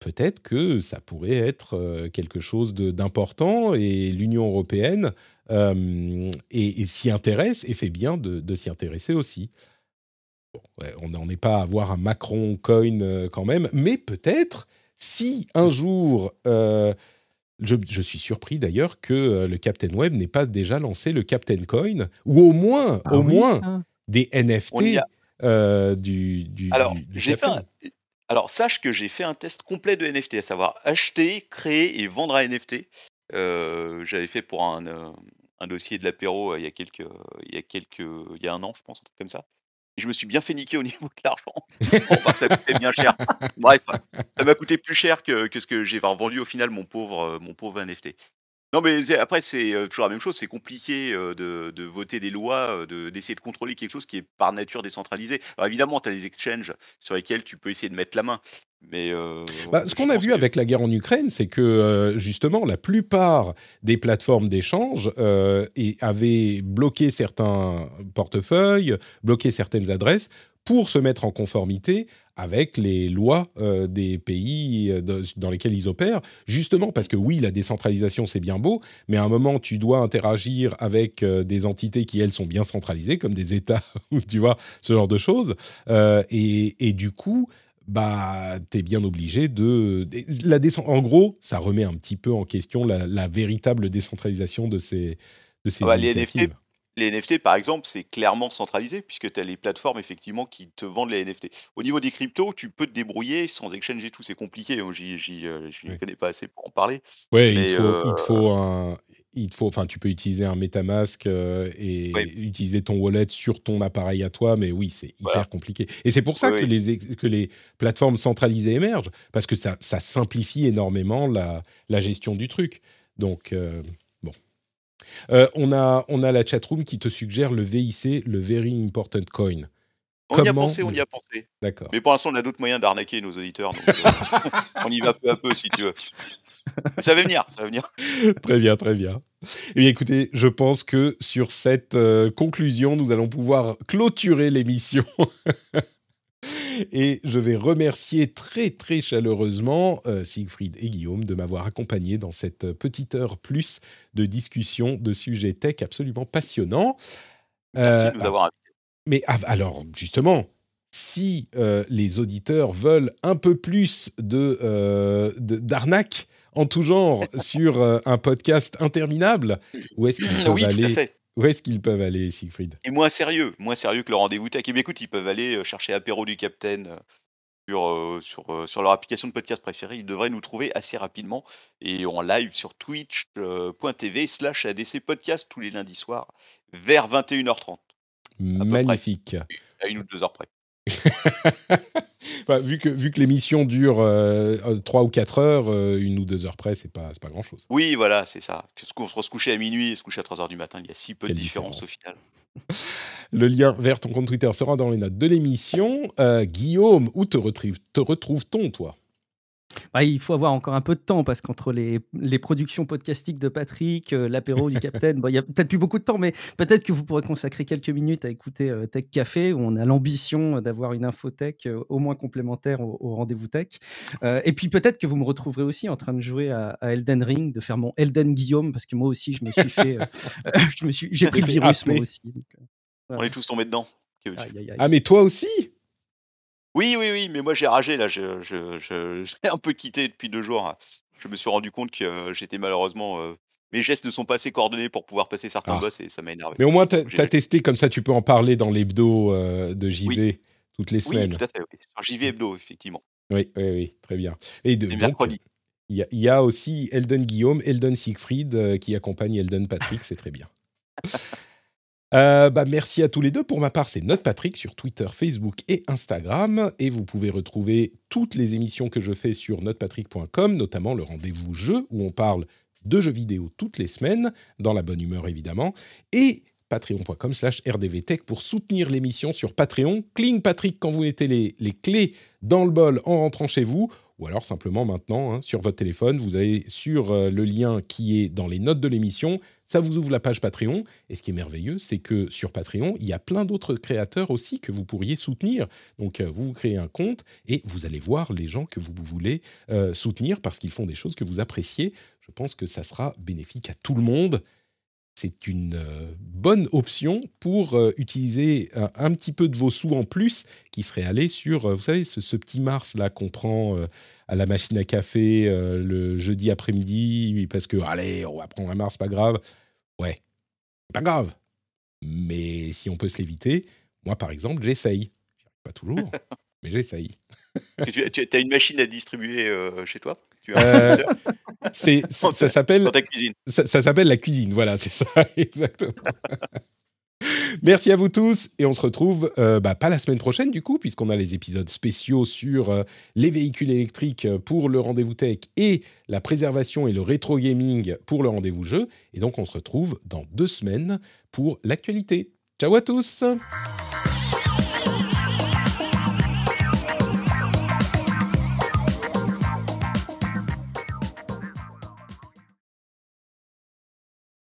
peut-être que ça pourrait être euh, quelque chose d'important et l'Union européenne et, et s'y intéresse et fait bien de, de s'y intéresser aussi. Ouais, on n'en est pas à avoir un Macron coin euh, quand même, mais peut-être si un jour, euh, je, je suis surpris d'ailleurs que euh, le Captain Web n'ait pas déjà lancé le Captain Coin, ou au moins, Ah au oui, moins ça. des NFT euh, du, du, Alors, du- du j'ai fait Captain. un- Alors, sache que j'ai fait un test complet de NFT, à savoir acheter, créer et vendre un NFT. Euh, J'avais fait pour un, un dossier de l'apéro il y a quelques, il y a quelques, il y a un an, je pense, un truc comme ça. Je me suis bien fait niquer au niveau de l'argent. Bah, ça coûtait bien cher. Bref, ça m'a coûté plus cher que, que ce que j'ai vendu au final mon pauvre, euh, mon pauvre NFT. Non, mais c'est- après, c'est euh, toujours la même chose. C'est compliqué euh, de, de voter des lois, euh, de- d'essayer de contrôler quelque chose qui est par nature décentralisé. Alors évidemment, tu as les exchanges sur lesquels tu peux essayer de mettre la main. Mais euh, Bah, ce je qu'on a pense vu que- avec la guerre en Ukraine, c'est que euh, justement la plupart des plateformes d'échange euh, et- avaient bloqué certains portefeuilles, bloqué certaines adresses pour se mettre en conformité avec les lois euh, des pays euh, de- dans lesquels ils opèrent, justement parce que oui, la décentralisation c'est bien beau, mais à un moment tu dois interagir avec euh, des entités qui elles sont bien centralisées, comme des États ou tu vois ce genre de choses, Euh, et, et du coup bah, t'es bien obligé de la. En gros, ça remet un petit peu en question la, la véritable décentralisation de ces de ces Ah bah, les initiatives. NFT, les NFT, par exemple, c'est clairement centralisé puisque tu as les plateformes effectivement qui te vendent les NFT. Au niveau des cryptos, tu peux te débrouiller sans exchange et tout, c'est compliqué. J'y, euh, je Oui. connais pas assez pour en parler. Ouais, il te faut, il te euh, faut un, il te faut, enfin, tu peux utiliser un MetaMask euh, et Oui. utiliser ton wallet sur ton appareil à toi, mais oui, c'est hyper Voilà. compliqué. Et c'est pour ça Oui, que oui. les que les plateformes centralisées émergent, parce que ça, ça simplifie énormément la, la gestion du truc. Donc euh, Euh, on a on a la chatroom qui te suggère le VIC, le Very Important Coin. On y a pensé, on y a pensé. D'accord. Mais pour l'instant, on a d'autres moyens d'arnaquer nos auditeurs. donc, euh, on y va peu à peu si tu veux. Ça va venir, ça va venir. Très bien, très bien. Eh bien, écoutez, je pense que sur cette euh, conclusion, nous allons pouvoir clôturer l'émission. Et je vais remercier très, très chaleureusement euh, Siegfried et Guillaume de m'avoir accompagné dans cette petite heure plus de discussion de sujets tech absolument passionnants. Merci Euh, de nous avoir invités. mais alors, justement, si euh, les auditeurs veulent un peu plus de euh, d'arnaque en tout genre sur euh, un podcast interminable, où est-ce qu'ils peuvent Oui, tout à aller fait. Où est-ce qu'ils peuvent aller, Siegfried? Et moins sérieux, moins sérieux que le rendez-vous tech. Et bien, écoute, ils peuvent aller euh, chercher Apéro du Capitaine euh, sur, euh, sur, sur leur application de podcast préférée. Ils devraient nous trouver assez rapidement et en live sur twitch.tv slash ADC podcast tous les lundis soirs vers 21h30, près. Magnifique. à une ou deux heures près. Vu que, vu que l'émission dure euh, 3 ou 4 heures, euh, une ou deux heures près, c'est pas, pas grand-chose. Oui, voilà, c'est ça. Qu'on se coucher à minuit et se coucher à 3h du matin, il y a si peu Quelle de différence, différence. au final. Le lien vers ton compte Twitter sera dans les notes de l'émission. Euh, Guillaume, où te, retrouve, te retrouve-t-on, toi? Ouais, il faut avoir encore un peu de temps parce qu'entre les, les productions podcastiques de Patrick, euh, l'apéro du Capitaine, bon, il y a peut-être plus beaucoup de temps, mais peut-être que vous pourrez consacrer quelques minutes à écouter euh, Tech Café, où on a l'ambition d'avoir une infotech euh, au moins complémentaire au, au rendez-vous tech. Euh, et puis peut-être que vous me retrouverez aussi en train de jouer à, à Elden Ring, de faire mon Elden Guillaume, parce que moi aussi, je me suis fait, euh, je me suis, j'ai pris le virus moi aussi. donc, euh, On est tous tombés dedans. que veux-tu Aïe, aïe, aïe. Ah, mais toi aussi? Oui, oui, oui, mais moi j'ai ragé là. Je, je, je- j'ai un peu quitté depuis deux jours. Je me suis rendu compte que euh, j'étais malheureusement. euh, mes gestes ne sont pas assez coordonnés pour pouvoir passer certains Ah. boss et ça m'a énervé. Mais au moins, t'as J'ai- as testé, comme ça tu peux en parler dans l'hebdo euh, de JV toutes les Oui, semaines. tout à fait. Oui. JV Hebdo, effectivement. Oui, oui, oui, très bien. Et de, il y, y a aussi Elden Guillaume, Elden Siegfried euh, qui accompagne Elden Patrick, c'est très bien. Euh, bah, merci à tous les deux. Pour ma part, c'est Note Patrick sur Twitter, Facebook et Instagram. Et vous pouvez retrouver toutes les émissions que je fais sur notepatrick.com, notamment le rendez-vous jeu où on parle de jeux vidéo toutes les semaines, dans la bonne humeur évidemment, et patreon.com slash rdvtech pour soutenir l'émission sur Patreon. Cling Patrick quand vous mettez les, clés dans le bol en rentrant chez vous, ou alors simplement maintenant hein, sur votre téléphone, vous allez sur euh, le lien qui est dans les notes de l'émission, ça vous ouvre la page Patreon. Et ce qui est merveilleux, c'est que sur Patreon, il y a plein d'autres créateurs aussi que vous pourriez soutenir. Donc euh, vous vous créez un compte et vous allez voir les gens que vous voulez euh, soutenir parce qu'ils font des choses que vous appréciez. Je pense que ça sera bénéfique à tout le monde. C'est une euh, bonne option pour utiliser un, petit peu de vos sous en plus qui serait allé sur, vous savez, ce, ce petit Mars là qu'on prend à la machine à café le jeudi après-midi parce que, allez, on va prendre un Mars, pas grave. Ouais, c'est pas grave. Mais si on peut se l'éviter, moi par exemple, j'essaye. Pas toujours, mais j'essaye. tu tu as une machine à distribuer euh, chez toi? Tu as un Euh, distributeur c'est, ça, ça s'appelle dans ta cuisine. ça, ça s'appelle la cuisine, voilà, c'est ça, exactement. Merci à vous tous et on se retrouve euh, bah, pas la semaine prochaine du coup puisqu'on a les épisodes spéciaux sur euh, les véhicules électriques pour le rendez-vous tech et la préservation et le rétro gaming pour le rendez-vous jeu et donc on se retrouve dans deux semaines pour l'actualité. Ciao à tous